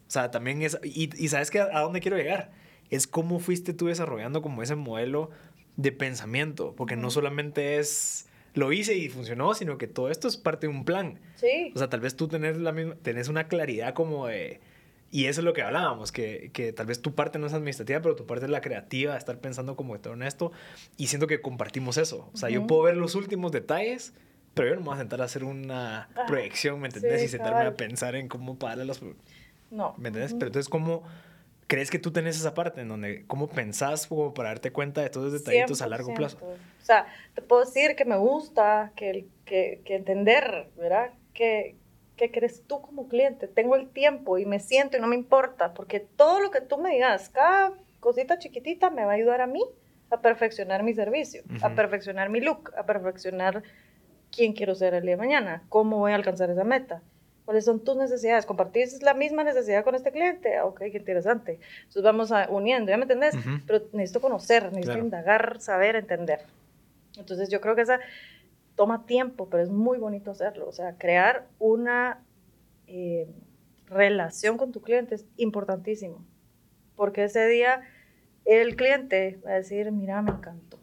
O sea, también es... Y, y sabes que a, a dónde quiero llegar. Es cómo fuiste tú desarrollando como ese modelo de pensamiento. Porque no solamente es lo hice y funcionó, sino que todo esto es parte de un plan. Sí. O sea, tal vez tú tenés, la misma, tenés una claridad como de... Y eso es lo que hablábamos, que, que, tal vez tu parte no es administrativa, pero tu parte es la creativa, estar pensando como de todo en esto. Y siento que compartimos eso. O sea, yo puedo ver los últimos detalles, pero yo no me voy a sentar a hacer una ah, proyección, ¿me entendés? y sentarme a pensar en cómo pagarle los... No. ¿Me entendés? Pero entonces, ¿cómo crees que tú tenés esa parte en donde, cómo pensás como para darte cuenta de todos los detallitos a largo plazo? O sea, te puedo decir que me gusta, que, que, que entender, ¿verdad? Que, ¿Qué crees tú como cliente? Tengo el tiempo y me siento y no me importa, porque todo lo que tú me digas, cada cosita chiquitita me va a ayudar a mí a perfeccionar mi servicio, a perfeccionar mi look, a perfeccionar quién quiero ser el día de mañana, cómo voy a alcanzar esa meta. ¿Cuáles son tus necesidades? ¿Compartís la misma necesidad con este cliente? Ah, ok, qué interesante. Entonces vamos a, uniendo, ¿ya me entendés? Pero necesito conocer, necesito indagar, saber, entender. Entonces yo creo que esa toma tiempo, pero es muy bonito hacerlo. O sea, crear una eh, relación con tu cliente es importantísimo. Porque ese día el cliente va a decir, mira, me encantó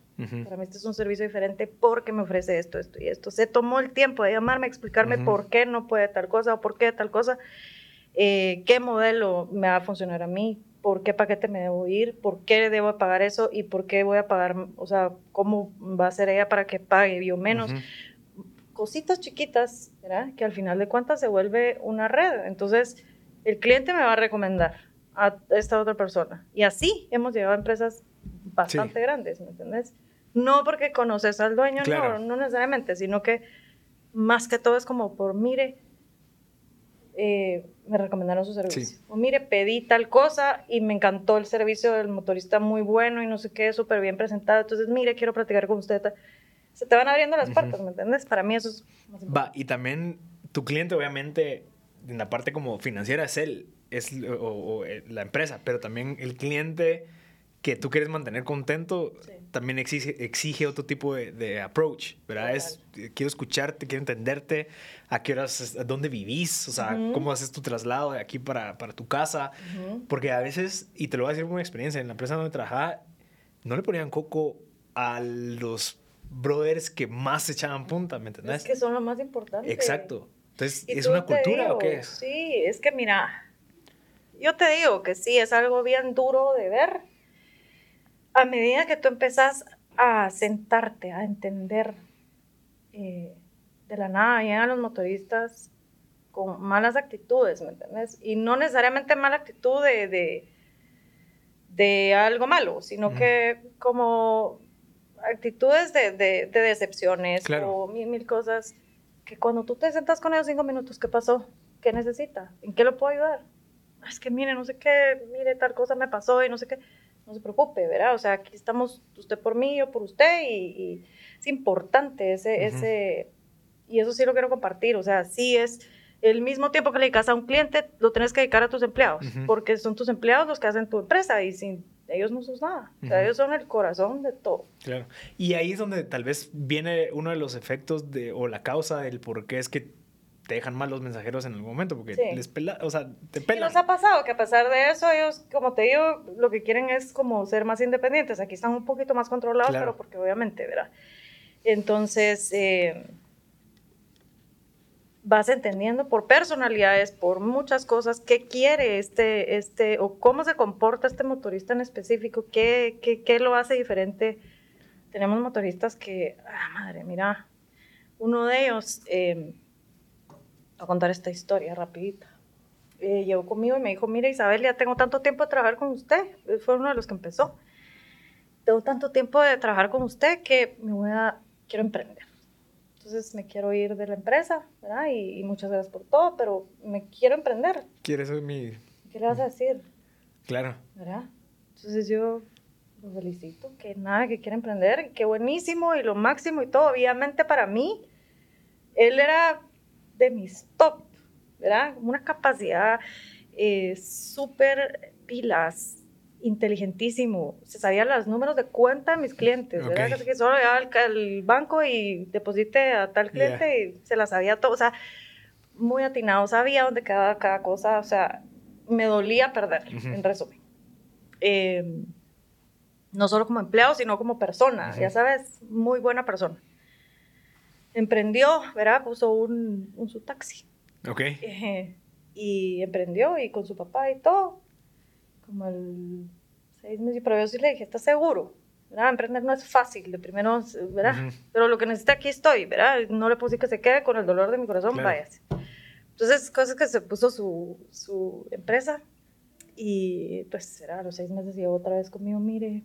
para mí este es un servicio diferente porque me ofrece esto, esto y esto. Se tomó el tiempo de llamarme, explicarme por qué no puede tal cosa o por qué tal cosa, eh, qué modelo me va a funcionar a mí, por qué paquete me debo ir, por qué debo pagar eso y por qué voy a pagar, o sea, cómo va a ser ella para que pague yo menos. Cositas chiquitas, ¿verdad? Que al final de cuentas se vuelve una red. Entonces, el cliente me va a recomendar a esta otra persona. Y así hemos llegado a empresas bastante grandes, ¿me entiendes? No porque conoces al dueño, no, no necesariamente, sino que más que todo es como por, mire, eh, me recomendaron su servicio. O mire, pedí tal cosa y me encantó el servicio del motorista muy bueno y no sé qué, súper bien presentado. Entonces, mire, quiero platicar con usted. Se te van abriendo las puertas, ¿me entiendes? Para mí eso es Va, y también tu cliente, obviamente, en la parte como financiera es él, es o, eh, la empresa, pero también el cliente que tú quieres mantener contento, también exige, exige otro tipo de, approach, ¿verdad? Es, quiero escucharte, quiero entenderte, a qué horas, a dónde vivís, o sea, cómo haces tu traslado de aquí para, para tu casa, porque a veces, y te lo voy a decir por una experiencia, en la empresa donde trabajaba, no le ponían coco a los brothers que más se echaban punta, ¿me entendés? Es que son lo más importante. Exacto. Entonces, ¿es una cultura o qué es? Sí, es que mira, yo te digo que sí, es algo bien duro de ver, a medida que tú empezás a sentarte, a entender eh, de la nada, llegan los motoristas con malas actitudes, ¿me entiendes? Y no necesariamente mala actitud de, de, algo malo, sino que como actitudes de, decepciones o mil, mil cosas, que cuando tú te sentas con ellos cinco minutos, ¿qué pasó? ¿Qué necesita? ¿En qué lo puedo ayudar? Es que mire, no sé qué, mire, tal cosa me pasó y no sé qué no se preocupe, ¿verdad? O sea, aquí estamos usted por mí, yo por usted, y, es importante ese, ese, y eso sí lo quiero compartir, o sea, sí es el mismo tiempo que le dedicas a un cliente, lo tienes que dedicar a tus empleados, porque son tus empleados los que hacen tu empresa, y sin ellos no sos nada, o sea, ellos son el corazón de todo. Claro, y ahí es donde tal vez viene uno de los efectos de, o la causa del por qué es que te dejan mal los mensajeros en algún momento porque Sí. les pela, o sea, te Y pelan. nos ha pasado que a pesar de eso, ellos, como te digo, lo que quieren es como ser más independientes. Aquí están un poquito más controlados, Claro. pero porque obviamente, ¿verdad? Entonces, eh, vas entendiendo por personalidades, por muchas cosas, qué quiere este, este, o cómo se comporta este motorista en específico, qué, qué, qué lo hace diferente. Tenemos motoristas que, ah, madre, mira, uno de ellos, eh, a contar esta historia rapidita eh, llegó conmigo y me dijo, mira Isabel, ya tengo tanto tiempo de trabajar con usted. Él Fue uno de los que empezó. Tengo tanto tiempo de trabajar con usted que me voy a, quiero emprender. Entonces me quiero ir de la empresa, ¿verdad? Y, y muchas gracias por todo, pero me quiero emprender. ¿Quieres ser mi...? ¿Qué le vas a decir? Claro. ¿Verdad? Entonces yo lo felicito, que nada, que quiere emprender, que buenísimo y lo máximo y todo. Obviamente para mí, él era de mis top, ¿verdad? Una capacidad eh, súper pilas, inteligentísimo. Se sabía los números de cuenta de mis clientes, ¿verdad? Ok. Casi que solo llegaba al, banco y deposite a tal cliente y se la sabía todo. O sea, muy atinado, sabía dónde quedaba cada cosa. O sea, me dolía perder, en resumen. Eh, no solo como empleado, sino como persona, ya sabes, muy buena persona. Emprendió, ¿verdad? Puso un, un su taxi. Ok. Eh, y emprendió y con su papá y todo. Como el seis meses, pero yo sí le dije, ¿estás seguro? ¿Verdad? Emprender no es fácil, de primero, ¿verdad? Ujú. Pero lo que necesita aquí estoy, ¿verdad? No le decir que se quede con el dolor de mi corazón, Claro. váyase. Entonces, cosas que se puso su, su empresa y pues, era a los seis meses llegó otra vez conmigo, mire,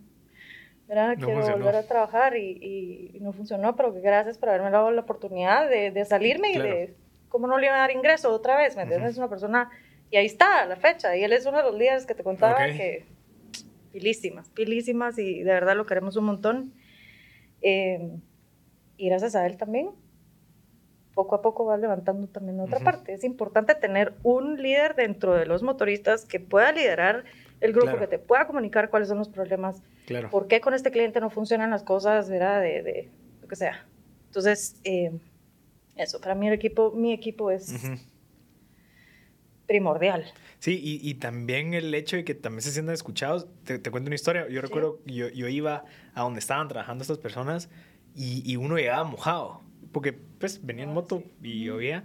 ¿verdad? No Quiero funcionó. volver a trabajar y, y- no funcionó, pero gracias por haberme dado la oportunidad de, de salirme Claro. y de, ¿cómo no le iba a dar ingreso otra vez? ¿Me entiendes? Ujú. Es una persona, y ahí está la fecha, y él es uno de los líderes que te contaba Ok. que, pilísimas, pilísimas, y de verdad lo queremos un montón. Eh, y gracias a él también, poco a poco va levantando también la otra Ujú. parte. Es importante tener un líder dentro de los motoristas que pueda liderar el grupo, Claro. que te pueda comunicar cuáles son los problemas, Claro. por qué con este cliente no funcionan las cosas, ¿verdad? De, de lo que sea. Entonces, eh, eso, para mí el equipo, mi equipo es primordial. Sí, y, y también el hecho de que también se sientan escuchados. Te, te cuento una historia. Yo recuerdo, yo, yo iba a donde estaban trabajando estas personas y, y uno llegaba mojado. Porque, pues, venía en Ah, moto sí. y llovía.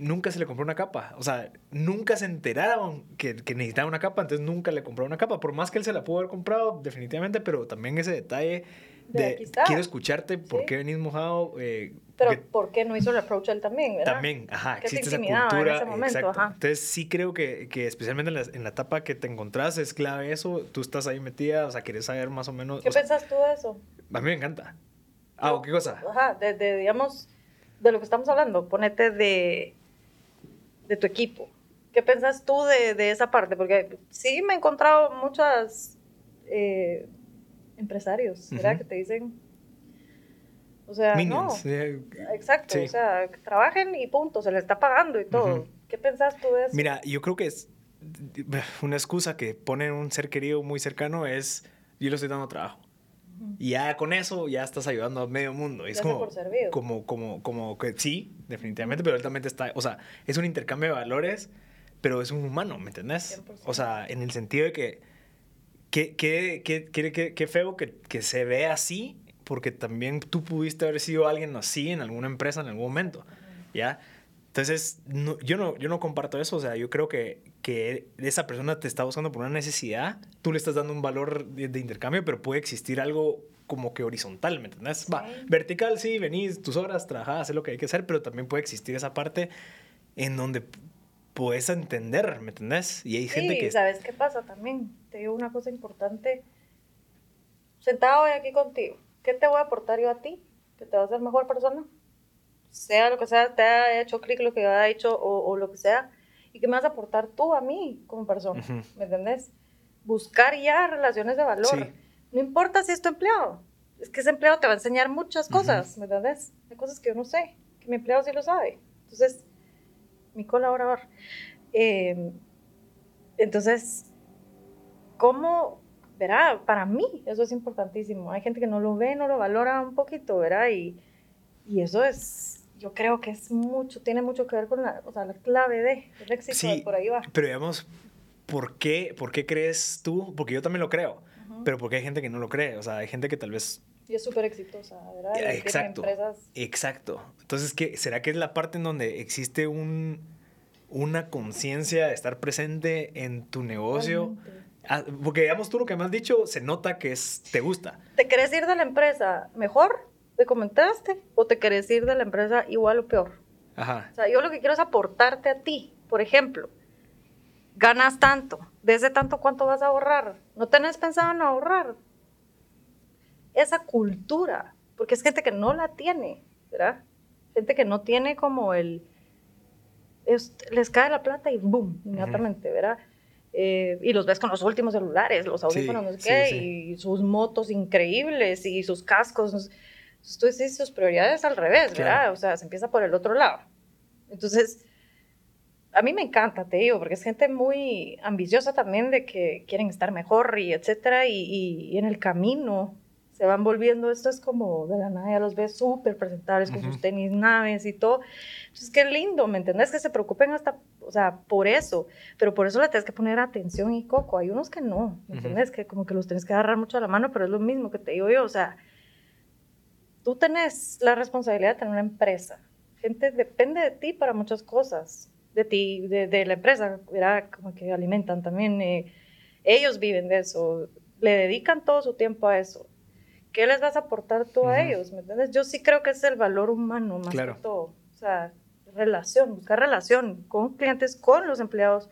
Nunca se le compró una capa. O sea, nunca se enteraron que, que necesitaba una capa, entonces nunca le compró una capa. Por más que él se la pudo haber comprado, definitivamente, pero también ese detalle De de, quiero escucharte, ¿por Sí. qué venís mojado? Eh, Pero porque- ¿por qué no hizo el approach él también, verdad? también, ajá, Que existe esa intimidaba en cultura. ese momento, ajá. Entonces sí creo que, que especialmente en la, en la etapa que te encontrás es clave eso. Tú estás ahí metida, o sea, quieres saber más o menos. ¿Qué o sea, pensás tú de eso? a mí me encanta. Ah, ¿o ¿qué cosa? Ajá, de, de, digamos, de lo que estamos hablando, ponete de, de tu equipo. ¿Qué pensás tú de, de esa parte? Porque sí me he encontrado muchas eh, empresarios, ¿verdad? Que te dicen, o sea, Minions. no, eh, exacto, Sí. o sea, que trabajen y punto, se les está pagando y todo. ¿Qué pensás tú de eso? Mira, yo creo que es una excusa que pone un ser querido muy cercano es yo le estoy dando trabajo. Y ya con eso ya estás ayudando a medio mundo. Y es como, como, como, como que sí, definitivamente, pero él también está, o sea, es un intercambio de valores, pero es un humano, ¿me entendés? 100%. O sea, en el sentido de que, qué qué- qué- qué- qué feo que, que se ve así, porque también tú pudiste haber sido alguien así en alguna empresa en algún momento, ¿ya? Entonces, no- yo, no, yo no comparto eso, o sea, yo creo que, que esa persona te está buscando por una necesidad, tú le estás dando un valor de, de intercambio, pero puede existir algo como que horizontal, ¿me entendés? Va, vertical, sí, venís tus horas, trabajás, haces lo que hay que hacer, pero también puede existir esa parte en donde puedes entender, ¿me entendés? Y hay gente Sí, que... ¿sabes qué pasa también? Te digo una cosa importante. Sentado hoy aquí contigo, ¿qué te voy a aportar yo a ti? ¿Que te va a hacer mejor persona? Sea lo que sea, te ha hecho clic lo que ha hecho o, o lo que sea. ¿Y qué me vas a aportar tú a mí como persona? Ujú. ¿Me entendés? Buscar ya relaciones de valor. Sí. No importa si es tu empleado. Es que ese empleado te va a enseñar muchas cosas, ¿me entendés? Hay cosas que yo no sé, que mi empleado sí lo sabe. Entonces, mi colaborador. Eh, entonces, ¿cómo, verá? Para mí eso es importantísimo. Hay gente que no lo ve, no lo valora un poquito, ¿verdad? Y, y eso es yo creo que es mucho, tiene mucho que ver con la, o sea, la clave de el éxito, Sí, por ahí va. pero digamos, ¿por qué, ¿por qué crees tú? Porque yo también lo creo, pero porque hay gente que no lo cree, o sea, hay gente que tal vez... Y es súper exitosa, ¿verdad? Y Exacto, empresas exacto. Entonces, ¿qué, ¿será que es la parte en donde existe un, una conciencia de estar presente en tu negocio? Ah, porque digamos tú lo que me has dicho, se nota que es, te gusta. ¿Te querés ir de la empresa mejor? ¿Te comentaste? ¿O te querés ir de la empresa igual o peor? Ajá. O sea, yo lo que quiero es aportarte a ti. Por ejemplo, ganas tanto. De ese tanto, ¿cuánto vas a ahorrar? ¿No tenés pensado en ahorrar? Esa cultura, porque es gente que no la tiene, ¿verdad? Gente que no tiene como el... es- les cae la plata y boom, inmediatamente, ¿verdad? Eh, y los ves con los últimos celulares, los audífonos, no sé sí, qué, sí. y sus motos increíbles y sus cascos. no sé. Entonces tú dices sus prioridades al revés, ¿verdad? Claro. O sea, se empieza por el otro lado. Entonces, a mí me encanta, te digo, porque es gente muy ambiciosa también de que quieren estar mejor y etcétera, y, y- y en el camino se van volviendo, esto es como de la nada, ya los ves súper presentables con Ujú. sus tenis, naves y todo. Entonces, qué lindo, ¿me entendés? Que se preocupen hasta, o sea, por eso, pero por eso le tienes que poner atención y coco. Hay unos que no, ¿me Ujú. entendés? Que como que los tienes que agarrar mucho a la mano, pero es lo mismo que te digo yo, o sea, tú tenés la responsabilidad de tener una empresa. Gente depende de ti para muchas cosas, de ti, de, de la empresa, ¿verdad? Como que alimentan también. eh, ellos viven de eso, le dedican todo su tiempo a eso. ¿Qué les vas a aportar tú a ellos? ¿Me entiendes? Yo sí creo que es el valor humano más Claro. que todo. O sea, relación, buscar relación con clientes, con los empleados.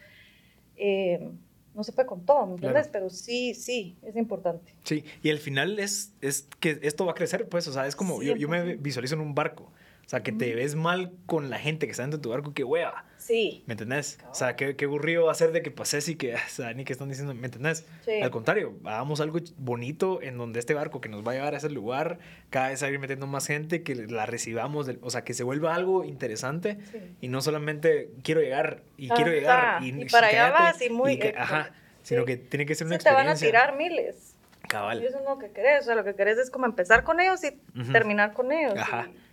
Eh, no se puede con todo, ¿me entiendes? Pero sí, sí, es importante. Sí, y al final es, es que esto va a crecer, pues, o sea, es como, yo, yo me 100%. visualizo en un barco, o sea, que te ves mal con la gente que está dentro de tu barco, que hueva, Sí. ¿me entendés? O sea, qué, qué aburrido va a ser de que pases y que, [LAUGHS] o sea, ni que están diciendo, ¿me entendés? Sí. Al contrario, hagamos algo bonito en donde este barco que nos va a llevar a ese lugar, cada vez a ir metiendo más gente, que la recibamos, del- o sea, que se vuelva algo interesante Sí. y no solamente quiero llegar y quiero Ajá, llegar y, y para allá cállate, vas y muy- que- eh, ajá, sí. sino que tiene que ser una Sí, te van a experiencia. tirar miles. Cabal. Y eso es lo que querés. O sea, lo que querés es como empezar con ellos y Ujú. terminar con ellos. Ajá. Y-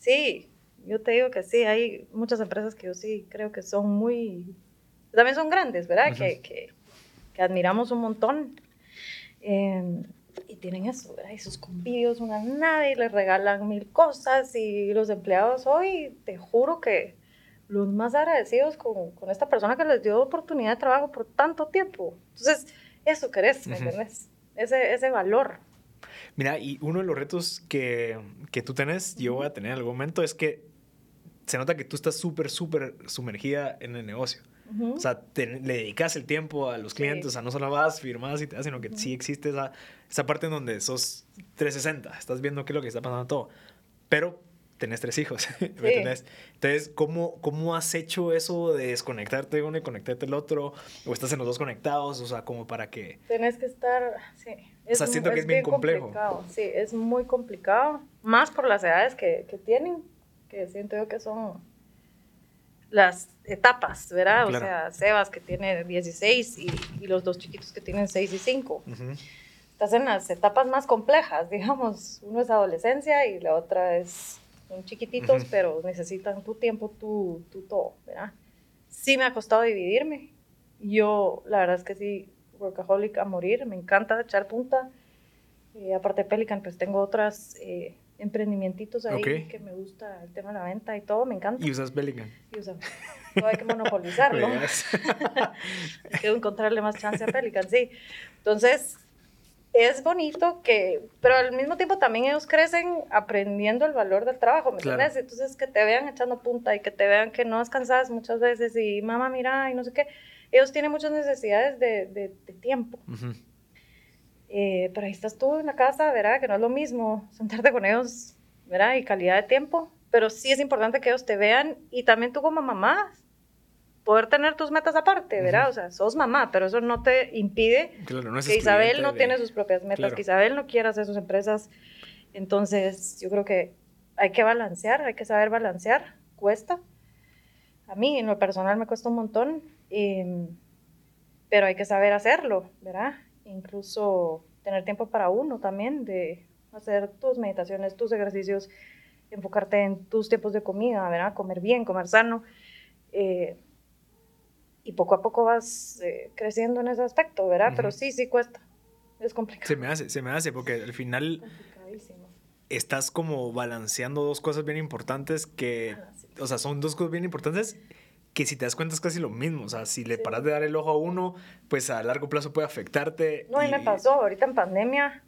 sí, yo te digo que sí, hay muchas empresas que yo sí creo que son muy... También son grandes, ¿verdad? Que, que, que admiramos un montón. Eh, y tienen eso, ¿verdad? Y sus convivios, una nave, y les regalan mil cosas. Y los empleados hoy, te juro que los más agradecidos con, con esta persona que les dio oportunidad de trabajo por tanto tiempo. Entonces, eso querés, ¿me Ujú. entiendes? Ese, ese valor. Mira, y uno de los retos que, que tú tenés, yo voy a tener en algún momento, es que se nota que tú estás súper, súper sumergida en el negocio. O sea, te- le dedicas el tiempo a los Sí. clientes, o sea, no solo vas, firmas y te das, sino que sí existe esa, esa parte en donde sos 360, estás viendo qué es lo que está pasando todo. Pero tenés tres hijos, [LAUGHS] ¿me Sí. entendés? Entonces, ¿cómo, ¿cómo has hecho eso de desconectarte de uno y conectarte del otro? ¿O estás en los dos conectados? O sea, como para que... Tenés que estar, sí. sea, siento que es bien complejo. complicado, Sí, es muy complicado. Más por las edades que, que tienen, que siento yo que son las etapas, ¿verdad? Claro. O sea, Sebas que tiene 16 y, y los dos chiquitos que tienen 6 y 5. Ujú. Estás en las etapas más complejas, [LAUGHS] digamos. Uno es adolescencia y la otra es, son chiquititos, Ujú. pero necesitan tu tiempo, tu, tu todo, ¿verdad? Sí me ha costado dividirme. Yo, la verdad es que sí, workaholic a morir, me encanta echar punta. Eh, aparte de Pelican, pues tengo otros eh, emprendimientos ahí Ok. que me gusta el tema de la venta y todo, me encanta. Y usas Pelican. Y, todo hay que monopolizarlo. [LAUGHS] Fregas. [LAUGHS] Quiero encontrarle más chance a Pelican, sí. Entonces, es bonito que, pero al mismo tiempo también ellos crecen aprendiendo el valor del trabajo, ¿me Claro. entiendes? Entonces, que te vean echando punta y que te vean que no descansas muchas veces y mamá, mira, y no sé qué. Ellos tienen muchas necesidades de, de- de tiempo. Ujú. Eh, pero ahí estás tú en la casa, ¿verdad? Que no es lo mismo sentarte con ellos, ¿verdad? Y calidad de tiempo. Pero sí es importante que ellos te vean y también tú como mamá poder tener tus metas aparte, ¿verdad? Ujú. O sea, sos mamá, pero eso no te impide Claro, no es que Isabel no de- tiene sus propias metas, Claro. que Isabel no quiere hacer sus empresas. Entonces, yo creo que hay que balancear, hay que saber balancear. Cuesta. A mí, en lo personal, me cuesta un montón, pero hay que saber hacerlo, ¿verdad? Incluso tener tiempo para uno también, de hacer tus meditaciones, tus ejercicios, enfocarte en tus tiempos de comida, ¿verdad? Comer bien, comer sano. Eh, y poco a poco vas eh, creciendo en ese aspecto, ¿verdad? Pero sí, sí cuesta. Es complicado. Se me hace, se me hace, porque al final estás como balanceando dos cosas bien importantes que, ah, o sea, son dos cosas bien importantes que si te das cuenta es casi lo mismo. O sea, si le paras de dar el ojo a uno, pues a largo plazo puede afectarte. No, y, me pasó ahorita en pandemia,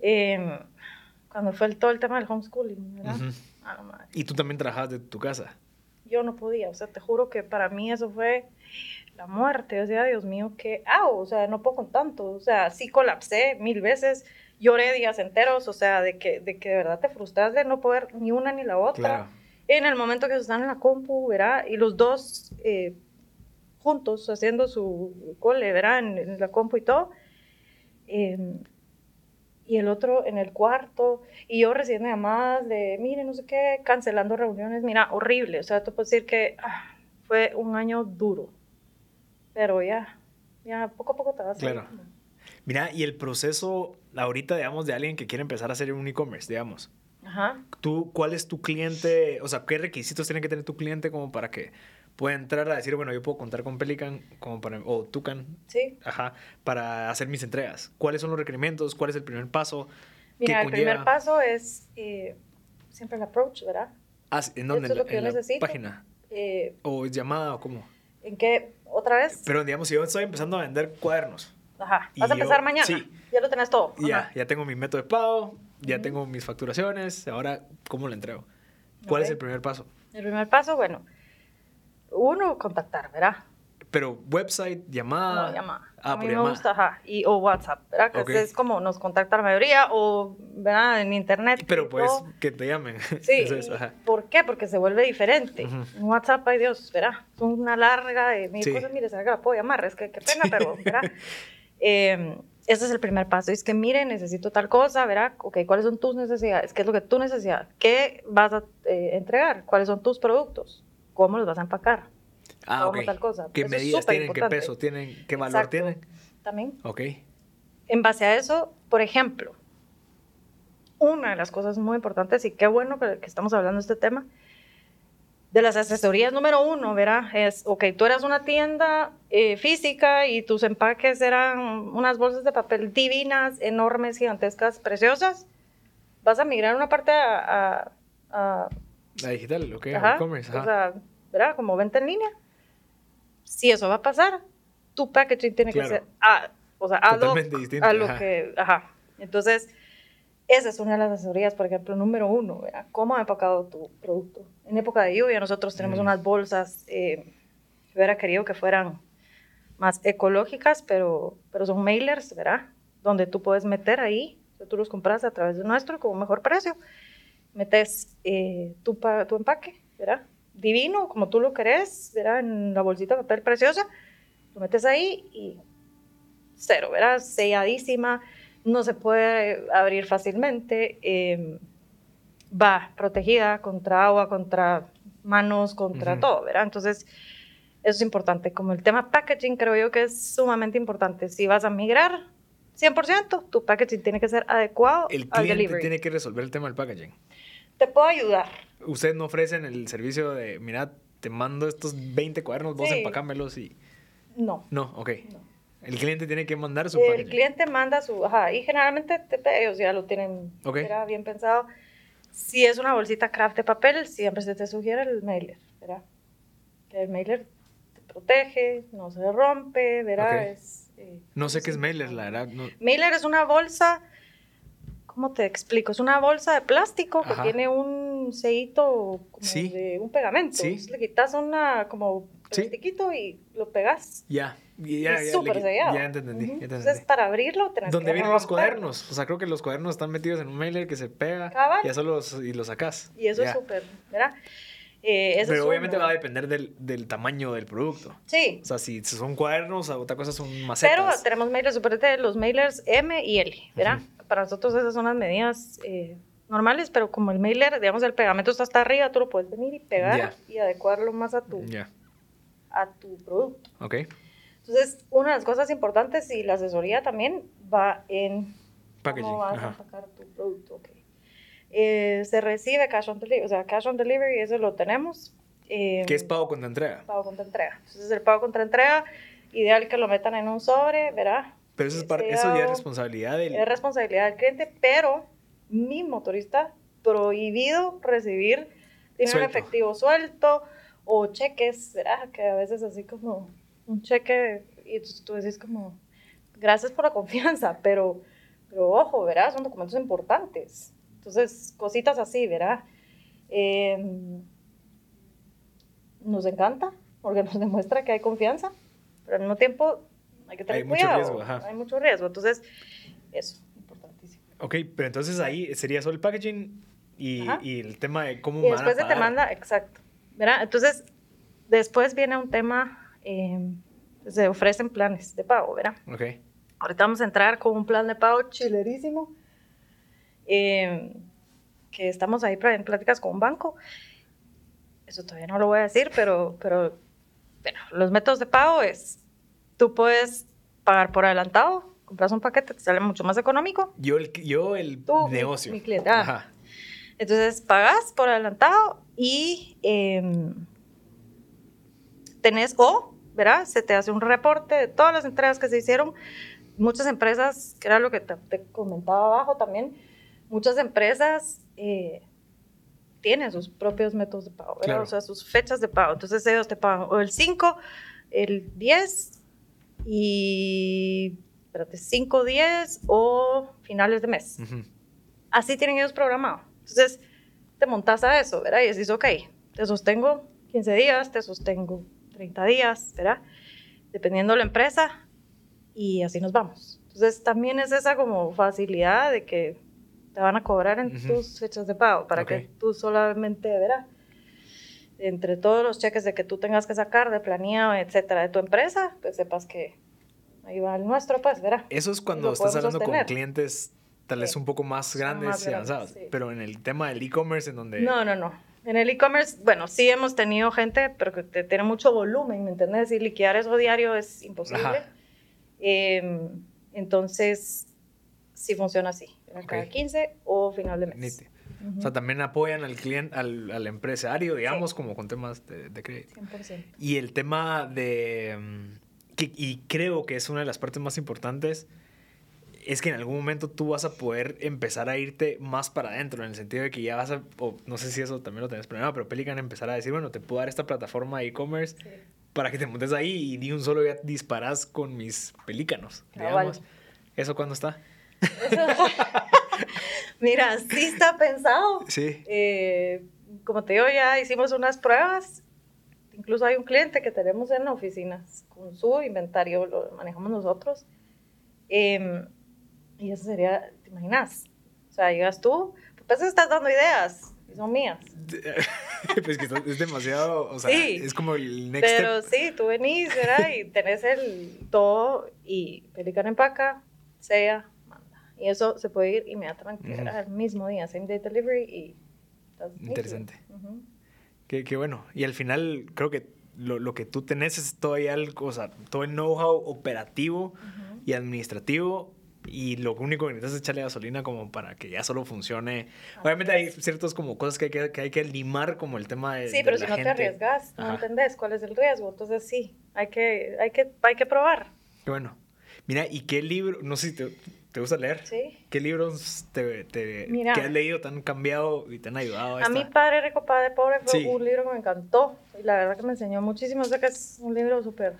em, cuando fue el, todo el tema del homeschooling, ¿verdad? Ah, y tú también trabajabas de tu casa. Yo no podía, o sea, te juro que para mí eso fue la muerte. O sea, Dios mío, ¿qué hago? O sea, no puedo con tanto. O sea, sí colapsé mil veces, lloré días enteros, o sea, de que de, que de verdad te frustras de no poder ni una ni la otra en el momento que están en la compu, ¿verdad? Y los dos eh, juntos haciendo su cole, ¿verdad? En, la compu y todo. Em, y el otro en el cuarto, y yo recibiendo llamadas de, mire, no sé qué, cancelando reuniones, mira, horrible. O sea, te puedo decir que ah, fue un año duro. Pero ya, ya poco a poco te vas Claro. Mira, y el proceso ahorita, digamos, de alguien que quiere empezar a hacer un e-commerce, digamos. Ajá. ¿Tú, ¿Cuál es tu cliente? O sea, ¿qué requisitos tiene que tener tu cliente como para que pueda entrar a decir, bueno, yo puedo contar con Pelican como para, o Tucan, sí. ajá, para hacer mis entregas? ¿Cuáles son los requerimientos? ¿Cuál es el primer paso? Mira, el primer paso es eh, siempre el approach, ¿verdad? Ah, ¿En dónde? es lo que ¿En la página? Eh, ¿O llamada o cómo? ¿En qué? ¿Otra vez? Pero digamos, si yo estoy empezando a vender cuadernos. Ajá. ¿Vas a empezar mañana? Sí. Ya lo tenés todo. Ya, ya tengo mi método de pago, ya tengo mis facturaciones, ahora, ¿cómo lo entrego? ¿Cuál es el primer paso? El primer paso, bueno, uno, contactar, ¿verdad? Pero website, llamada. No, llamada. Ah, a mí me gusta, ajá. Y, o WhatsApp, ¿verdad? Que es como nos contacta la mayoría, o, ¿verdad? En internet. Pero pues que te llamen. [LAUGHS] Sí. ¿Por qué? Porque se vuelve diferente. En WhatsApp, ay Dios, ¿verdad? Es una larga de mil cosas, mire, se la puedo llamar, es que qué pena, pero, ¿verdad? [LAUGHS] eh, ese es el primer paso. Es que, mire, necesito tal cosa, ¿verdad? Ok, ¿cuáles son tus necesidades? ¿Qué es lo que tú necesitas? ¿Qué vas a eh, entregar? ¿Cuáles son tus productos? ¿Cómo los vas a empacar? Ah, ok. tal cosa? ¿Qué medidas tienen? ¿Qué peso tienen? ¿Qué valor tienen? También. Ok. En base a eso, por ejemplo, una de las cosas muy importantes, y qué bueno que, que estamos hablando de este tema, de las asesorías número uno, ¿verdad? Es, ok, tú eras una tienda eh, física y tus empaques eran unas bolsas de papel divinas, enormes, gigantescas, preciosas. Vas a migrar una parte a... a, la digital, lo que e-commerce. O sea, ¿verdad? Como venta en línea. Si eso va a pasar, tu packaging tiene que ser... A, o sea, a lo, a lo que... Ajá. Entonces esa es una de las asesorías, por ejemplo, número uno, ¿verdad? ¿Cómo ha empacado tu producto? En época de lluvia nosotros tenemos mm. unas bolsas, eh, hubiera querido que fueran más ecológicas, pero, pero son mailers, ¿verdad? Donde tú puedes meter ahí, tú los compras a través de nuestro con mejor precio, metes eh, tu, tu empaque, ¿verdad? Divino, como tú lo querés, ¿verdad? En la bolsita de papel preciosa, lo metes ahí y cero, ¿verdad? Selladísima no se puede abrir fácilmente, em, va protegida contra agua, contra manos, contra todo, ¿verdad? Entonces, eso es importante. Como el tema packaging, creo yo que es sumamente importante. Si vas a migrar 100%, tu packaging tiene que ser adecuado el al delivery. tiene que resolver el tema del packaging. Te puedo ayudar. Ustedes no ofrecen el servicio de, mira, te mando estos 20 cuadernos, vos empacámelos y... No. No, ok. No. El cliente tiene que mandar su El cliente manda su, ajá, y generalmente ellos ya lo tienen era bien pensado. Si es una bolsita craft de papel, siempre se te sugiere el mailer, ¿verdad? Que el mailer te protege, no se rompe, ¿verdad? Es, eh, no sé qué es mailer, la verdad. Mailer es una bolsa, ¿cómo te explico? Es una bolsa de plástico que tiene un sellito como de un pegamento. ¿Sí? le quitas una como plastiquito y lo pegas. Ya. Ya, es súper sellado. Ya entendí, Entonces, para abrirlo, tenés ¿Dónde vienen los cuadernos? O sea, creo que los cuadernos están metidos en un mailer que se pega y eso los, y los sacas. Y eso es súper, ¿verdad? Eh, Pero obviamente va a depender del, del, tamaño del producto. Sí. O sea, si son cuadernos, otra cosa son macetas. Pero tenemos mailers, suponete los mailers M y L, ¿verdad? Para nosotros esas son las medidas eh, normales, pero como el mailer, digamos, el pegamento está hasta arriba, tú lo puedes venir y pegar y adecuarlo más a tu, a tu producto. Ok. Entonces, una de las cosas importantes y la asesoría también va en Packaging. cómo vas a sacar tu producto. Eh, se recibe cash on delivery, o sea, cash on delivery, eso lo tenemos. Eh, ¿Qué es pago contra entrega? Pago contra entrega. Entonces, el pago contra entrega, ideal que lo metan en un sobre, ¿verdad? Pero eso, es par- eso ya es responsabilidad del... Es responsabilidad del cliente, pero mi motorista prohibido recibir dinero en efectivo suelto o cheques, ¿verdad? Que a veces así como un cheque y tú, tú decís como, gracias por la confianza, pero, pero ojo, ¿verdad? Son documentos importantes. Entonces, cositas así, ¿verdad? Eh, nos encanta porque nos [LAUGHS] demuestra que hay confianza, pero al mismo tiempo hay que tener Hay mucho cuidado. riesgo, ajá. Hay mucho riesgo. Entonces, eso, importantísimo. Ok, pero entonces ahí sería solo el packaging y, y el tema de cómo Y van a después se te manda, exacto. ¿verdad? Entonces, después viene un tema, eh, se ofrecen planes de pago, ¿verdad? Ok. Ahorita vamos a entrar con un plan de pago chilerísimo, eh, que estamos ahí en pláticas con un banco. Eso todavía no lo voy a decir, pero, pero, pero los métodos de pago es, tú puedes pagar por adelantado, compras un paquete, te sale mucho más económico. Yo el, yo el Tú, mi- negocio. mi cliente, ah. Ajá. Entonces pagas por adelantado y em, tenés, o, ¿verdad? Se te hace un reporte de todas las entregas que se hicieron. Muchas empresas, que era lo que te, te comentaba abajo también, muchas empresas eh, tienen sus propios métodos de pago. Claro. O sea, sus fechas de pago. Entonces ellos te pagan o el 5, el 10 y, espérate, 5, 10 o finales de mes Ujú. así tienen ellos programado. Entonces, te montas a eso, ¿verdad? Y decís, ok, te sostengo 15 días, te sostengo 30 días, ¿verdad? Dependiendo de la empresa, y así nos vamos. Entonces, también es esa como facilidad de que te van a cobrar en Ujú. tus fechas de pago, para Ok. que tú solamente, ¿verdad? Entre todos los cheques de que tú tengas que sacar de planilla, etcétera, de tu empresa, pues sepas que ahí va el nuestro, pues, ¿verdad? Eso es cuando estás hablando sostener. con clientes tal vez Sí. un poco más grandes más y grandes, avanzados. sí. Pero en el tema del e-commerce, en donde... No, no, no. En el e-commerce, bueno, sí hemos tenido gente, pero que tiene mucho volumen, ¿me entiendes? Y liquidar eso diario es imposible. Eh, entonces, sí funciona así, ¿verdad? cada Ok. 15 o final de mes. Nítido. Ujú. O sea, también apoyan al cliente, al, al empresario, digamos, como con temas de, de crédito. 100%. Y el tema de... mm, que- y creo que es una de las partes más importantes, es que en algún momento tú vas a poder empezar a irte más para adentro, en el sentido de que ya vas a, o no sé si eso también lo tenés planeado, pero Pelican empezar a decir, bueno, te puedo dar esta plataforma de e-commerce Sí. para que te montes ahí y de un solo ya disparas con mis pelícanos, digamos. ¿Eso cuándo está? [LAUGHS] [LAUGHS] Mira, sí está pensado. Sí. Eh, como te digo, ya hicimos unas pruebas. Incluso hay un cliente que tenemos en la oficina con su inventario, lo manejamos nosotros. Em, y eso sería, ¿te imaginas? O sea, llegas tú, pues estás dando ideas y son mías. [LAUGHS] pues que es demasiado, o sea, Sí. es como el next Pero step. sí, tú venís, ¿verdad? Y tenés el todo y Pelican empaca, manda. Y eso se puede ir inmediatamente, Ujú. ¿verdad? El mismo día, same day delivery y... Interesante. Ujú. Qué, qué bueno. Y al final creo que lo, lo que tú tenés es todavía el, o sea, todo el know-how operativo Ujú. y administrativo y lo único que necesitas es echarle gasolina como para que ya solo funcione. Obviamente hay ciertas como cosas que hay que, que, hay que limar como el tema de Sí, de pero la si no te gente. arriesgas, no Ajá. entendés cuál es el riesgo. Entonces sí, hay que, hay que, hay que probar. Qué bueno. Mira, ¿y qué libro, no sé si te, te gusta leer? Sí. ¿Qué libros te, te Mira. que has leído te han cambiado y te han ayudado? A esta- mí, Padre Rico, Padre Pobre fue Sí. un libro que me encantó. Y la verdad que me enseñó muchísimo. Sé que es un libro súper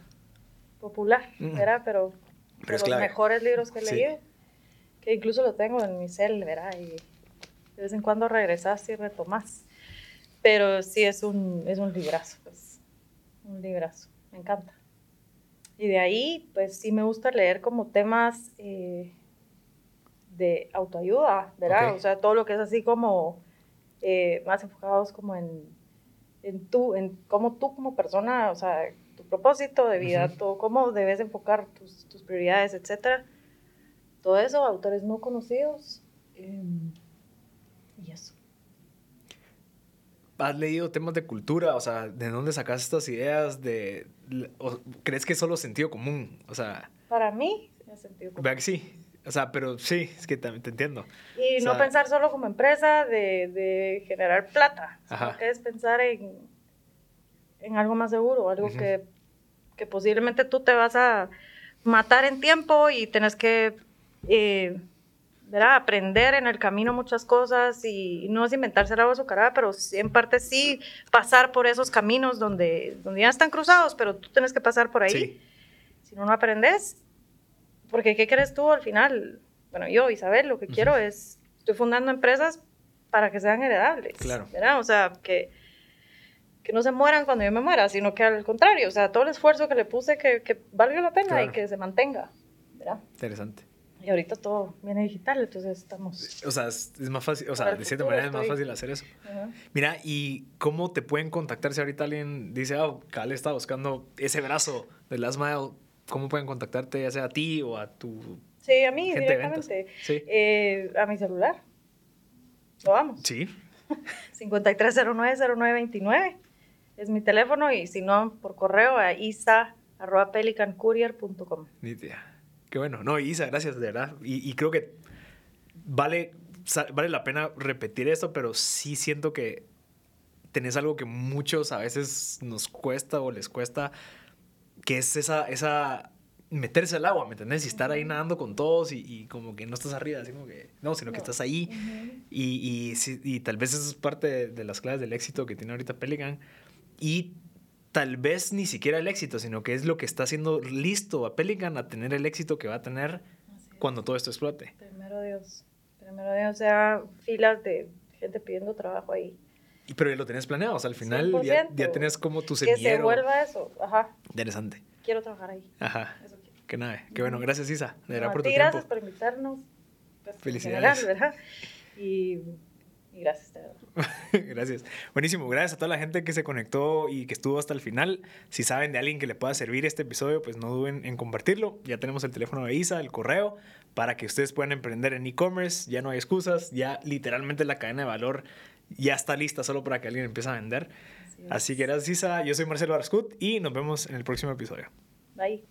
popular, Mm. ¿verdad? Pero, Pero de los clave. mejores libros que he Sí. leído. Que incluso lo tengo en mi cel, ¿verdad? Y de vez en cuando regresas y retomas. Pero sí es un, es un librazo, pues. Un librazo. Me encanta. Y de ahí, pues sí me gusta leer como temas eh, de autoayuda, ¿verdad? Ok. O sea, todo lo que es así como eh, más enfocados como en, en tú, en cómo tú como persona, o sea, tu propósito de vida, Ujú. todo, cómo debes enfocar tus, tus prioridades, etcétera. Todo eso, autores no conocidos. em, y eso. ¿Has leído temas de cultura? O sea, ¿de dónde sacas estas ideas? De, o- ¿Crees que es solo sentido común? O sea, Para mí, tiene sentido. común. vea que sí. O sea, pero sí, es que también te entiendo. Y O no sea, pensar solo como empresa de, de generar plata, Ajá. sino que es pensar en, en algo más seguro, algo Ujú. que, que posiblemente tú te vas a matar en tiempo y tenés que eh, ¿verdad? aprender en el camino muchas cosas y no es inventarse agua azucarada, pero en parte sí pasar por esos caminos donde, donde ya están cruzados, pero tú tienes que pasar por ahí. Sí, Si no, no aprendes. Porque, ¿qué crees tú al final? Bueno, yo, Isabel, lo que quiero es, estoy fundando empresas para que sean heredables. Claro. ¿verdad? O sea, que, que no se mueran cuando yo me muera, sino que al contrario, o sea, todo el esfuerzo que le puse, que, que valga la pena Claro. y que se mantenga. ¿verdad? interesante. Y ahorita todo viene digital, entonces estamos... O sea, es, más fácil, o sea, de cierta manera es más estoy- fácil hacer eso. Ajá. Mira, ¿y cómo te pueden contactar si ahorita alguien dice, ah, Cal está buscando ese brazo de Last Mile? ¿Cómo pueden contactarte, ya sea a ti o a tu Sí, a mí gente directamente. Sí. Eh, a mi celular. Lo vamos. Sí. [LAUGHS] 5309-0929 es mi teléfono y si no, por correo a isa.pelicancourier.com. Nítia. Qué bueno. No, Isa, gracias, de verdad. Y, y creo que vale, vale la pena repetir esto, pero sí siento que tenés algo que muchos a veces nos cuesta o les cuesta, que es esa, esa meterse al agua, ¿me entendés? Y estar ahí nadando con todos y, y como que no estás arriba, así como que, no, sino que No. estás ahí. Y, y, sí- y tal vez eso es parte de, de las claves del éxito que tiene ahorita Pelican. Y tal vez ni siquiera el éxito, sino que es lo que está haciendo listo a Pelican a tener el éxito que va a tener cuando todo esto explote. Primero Dios. Primero Dios, o sea, filas de gente pidiendo trabajo ahí. Pero ya lo tenés planeado, o sea, al final ya, 100%. ya tenés como tu Que se semillero. vuelva eso. Ajá, Interesante. quiero trabajar ahí. Ajá. Eso quiero. Qué nave. Qué bueno. Gracias, Isa. De verdad No, a por tu ti, tiempo. gracias por invitarnos. pues, Felicidades. general, ¿verdad? Y, y gracias, de verdad. [LAUGHS] Gracias. Buenísimo. Gracias a toda la gente que se conectó y que estuvo hasta el final. Si saben de alguien que le pueda servir este episodio, pues no duden en compartirlo. Ya tenemos el teléfono de Isa, el correo, para que ustedes puedan emprender en e-commerce. Ya no hay excusas. Ya literalmente la cadena de valor ya está lista solo para que alguien empiece a vender. Así que gracias, Isa. Yo soy Marcelo Arscut y nos vemos en el próximo episodio. Bye.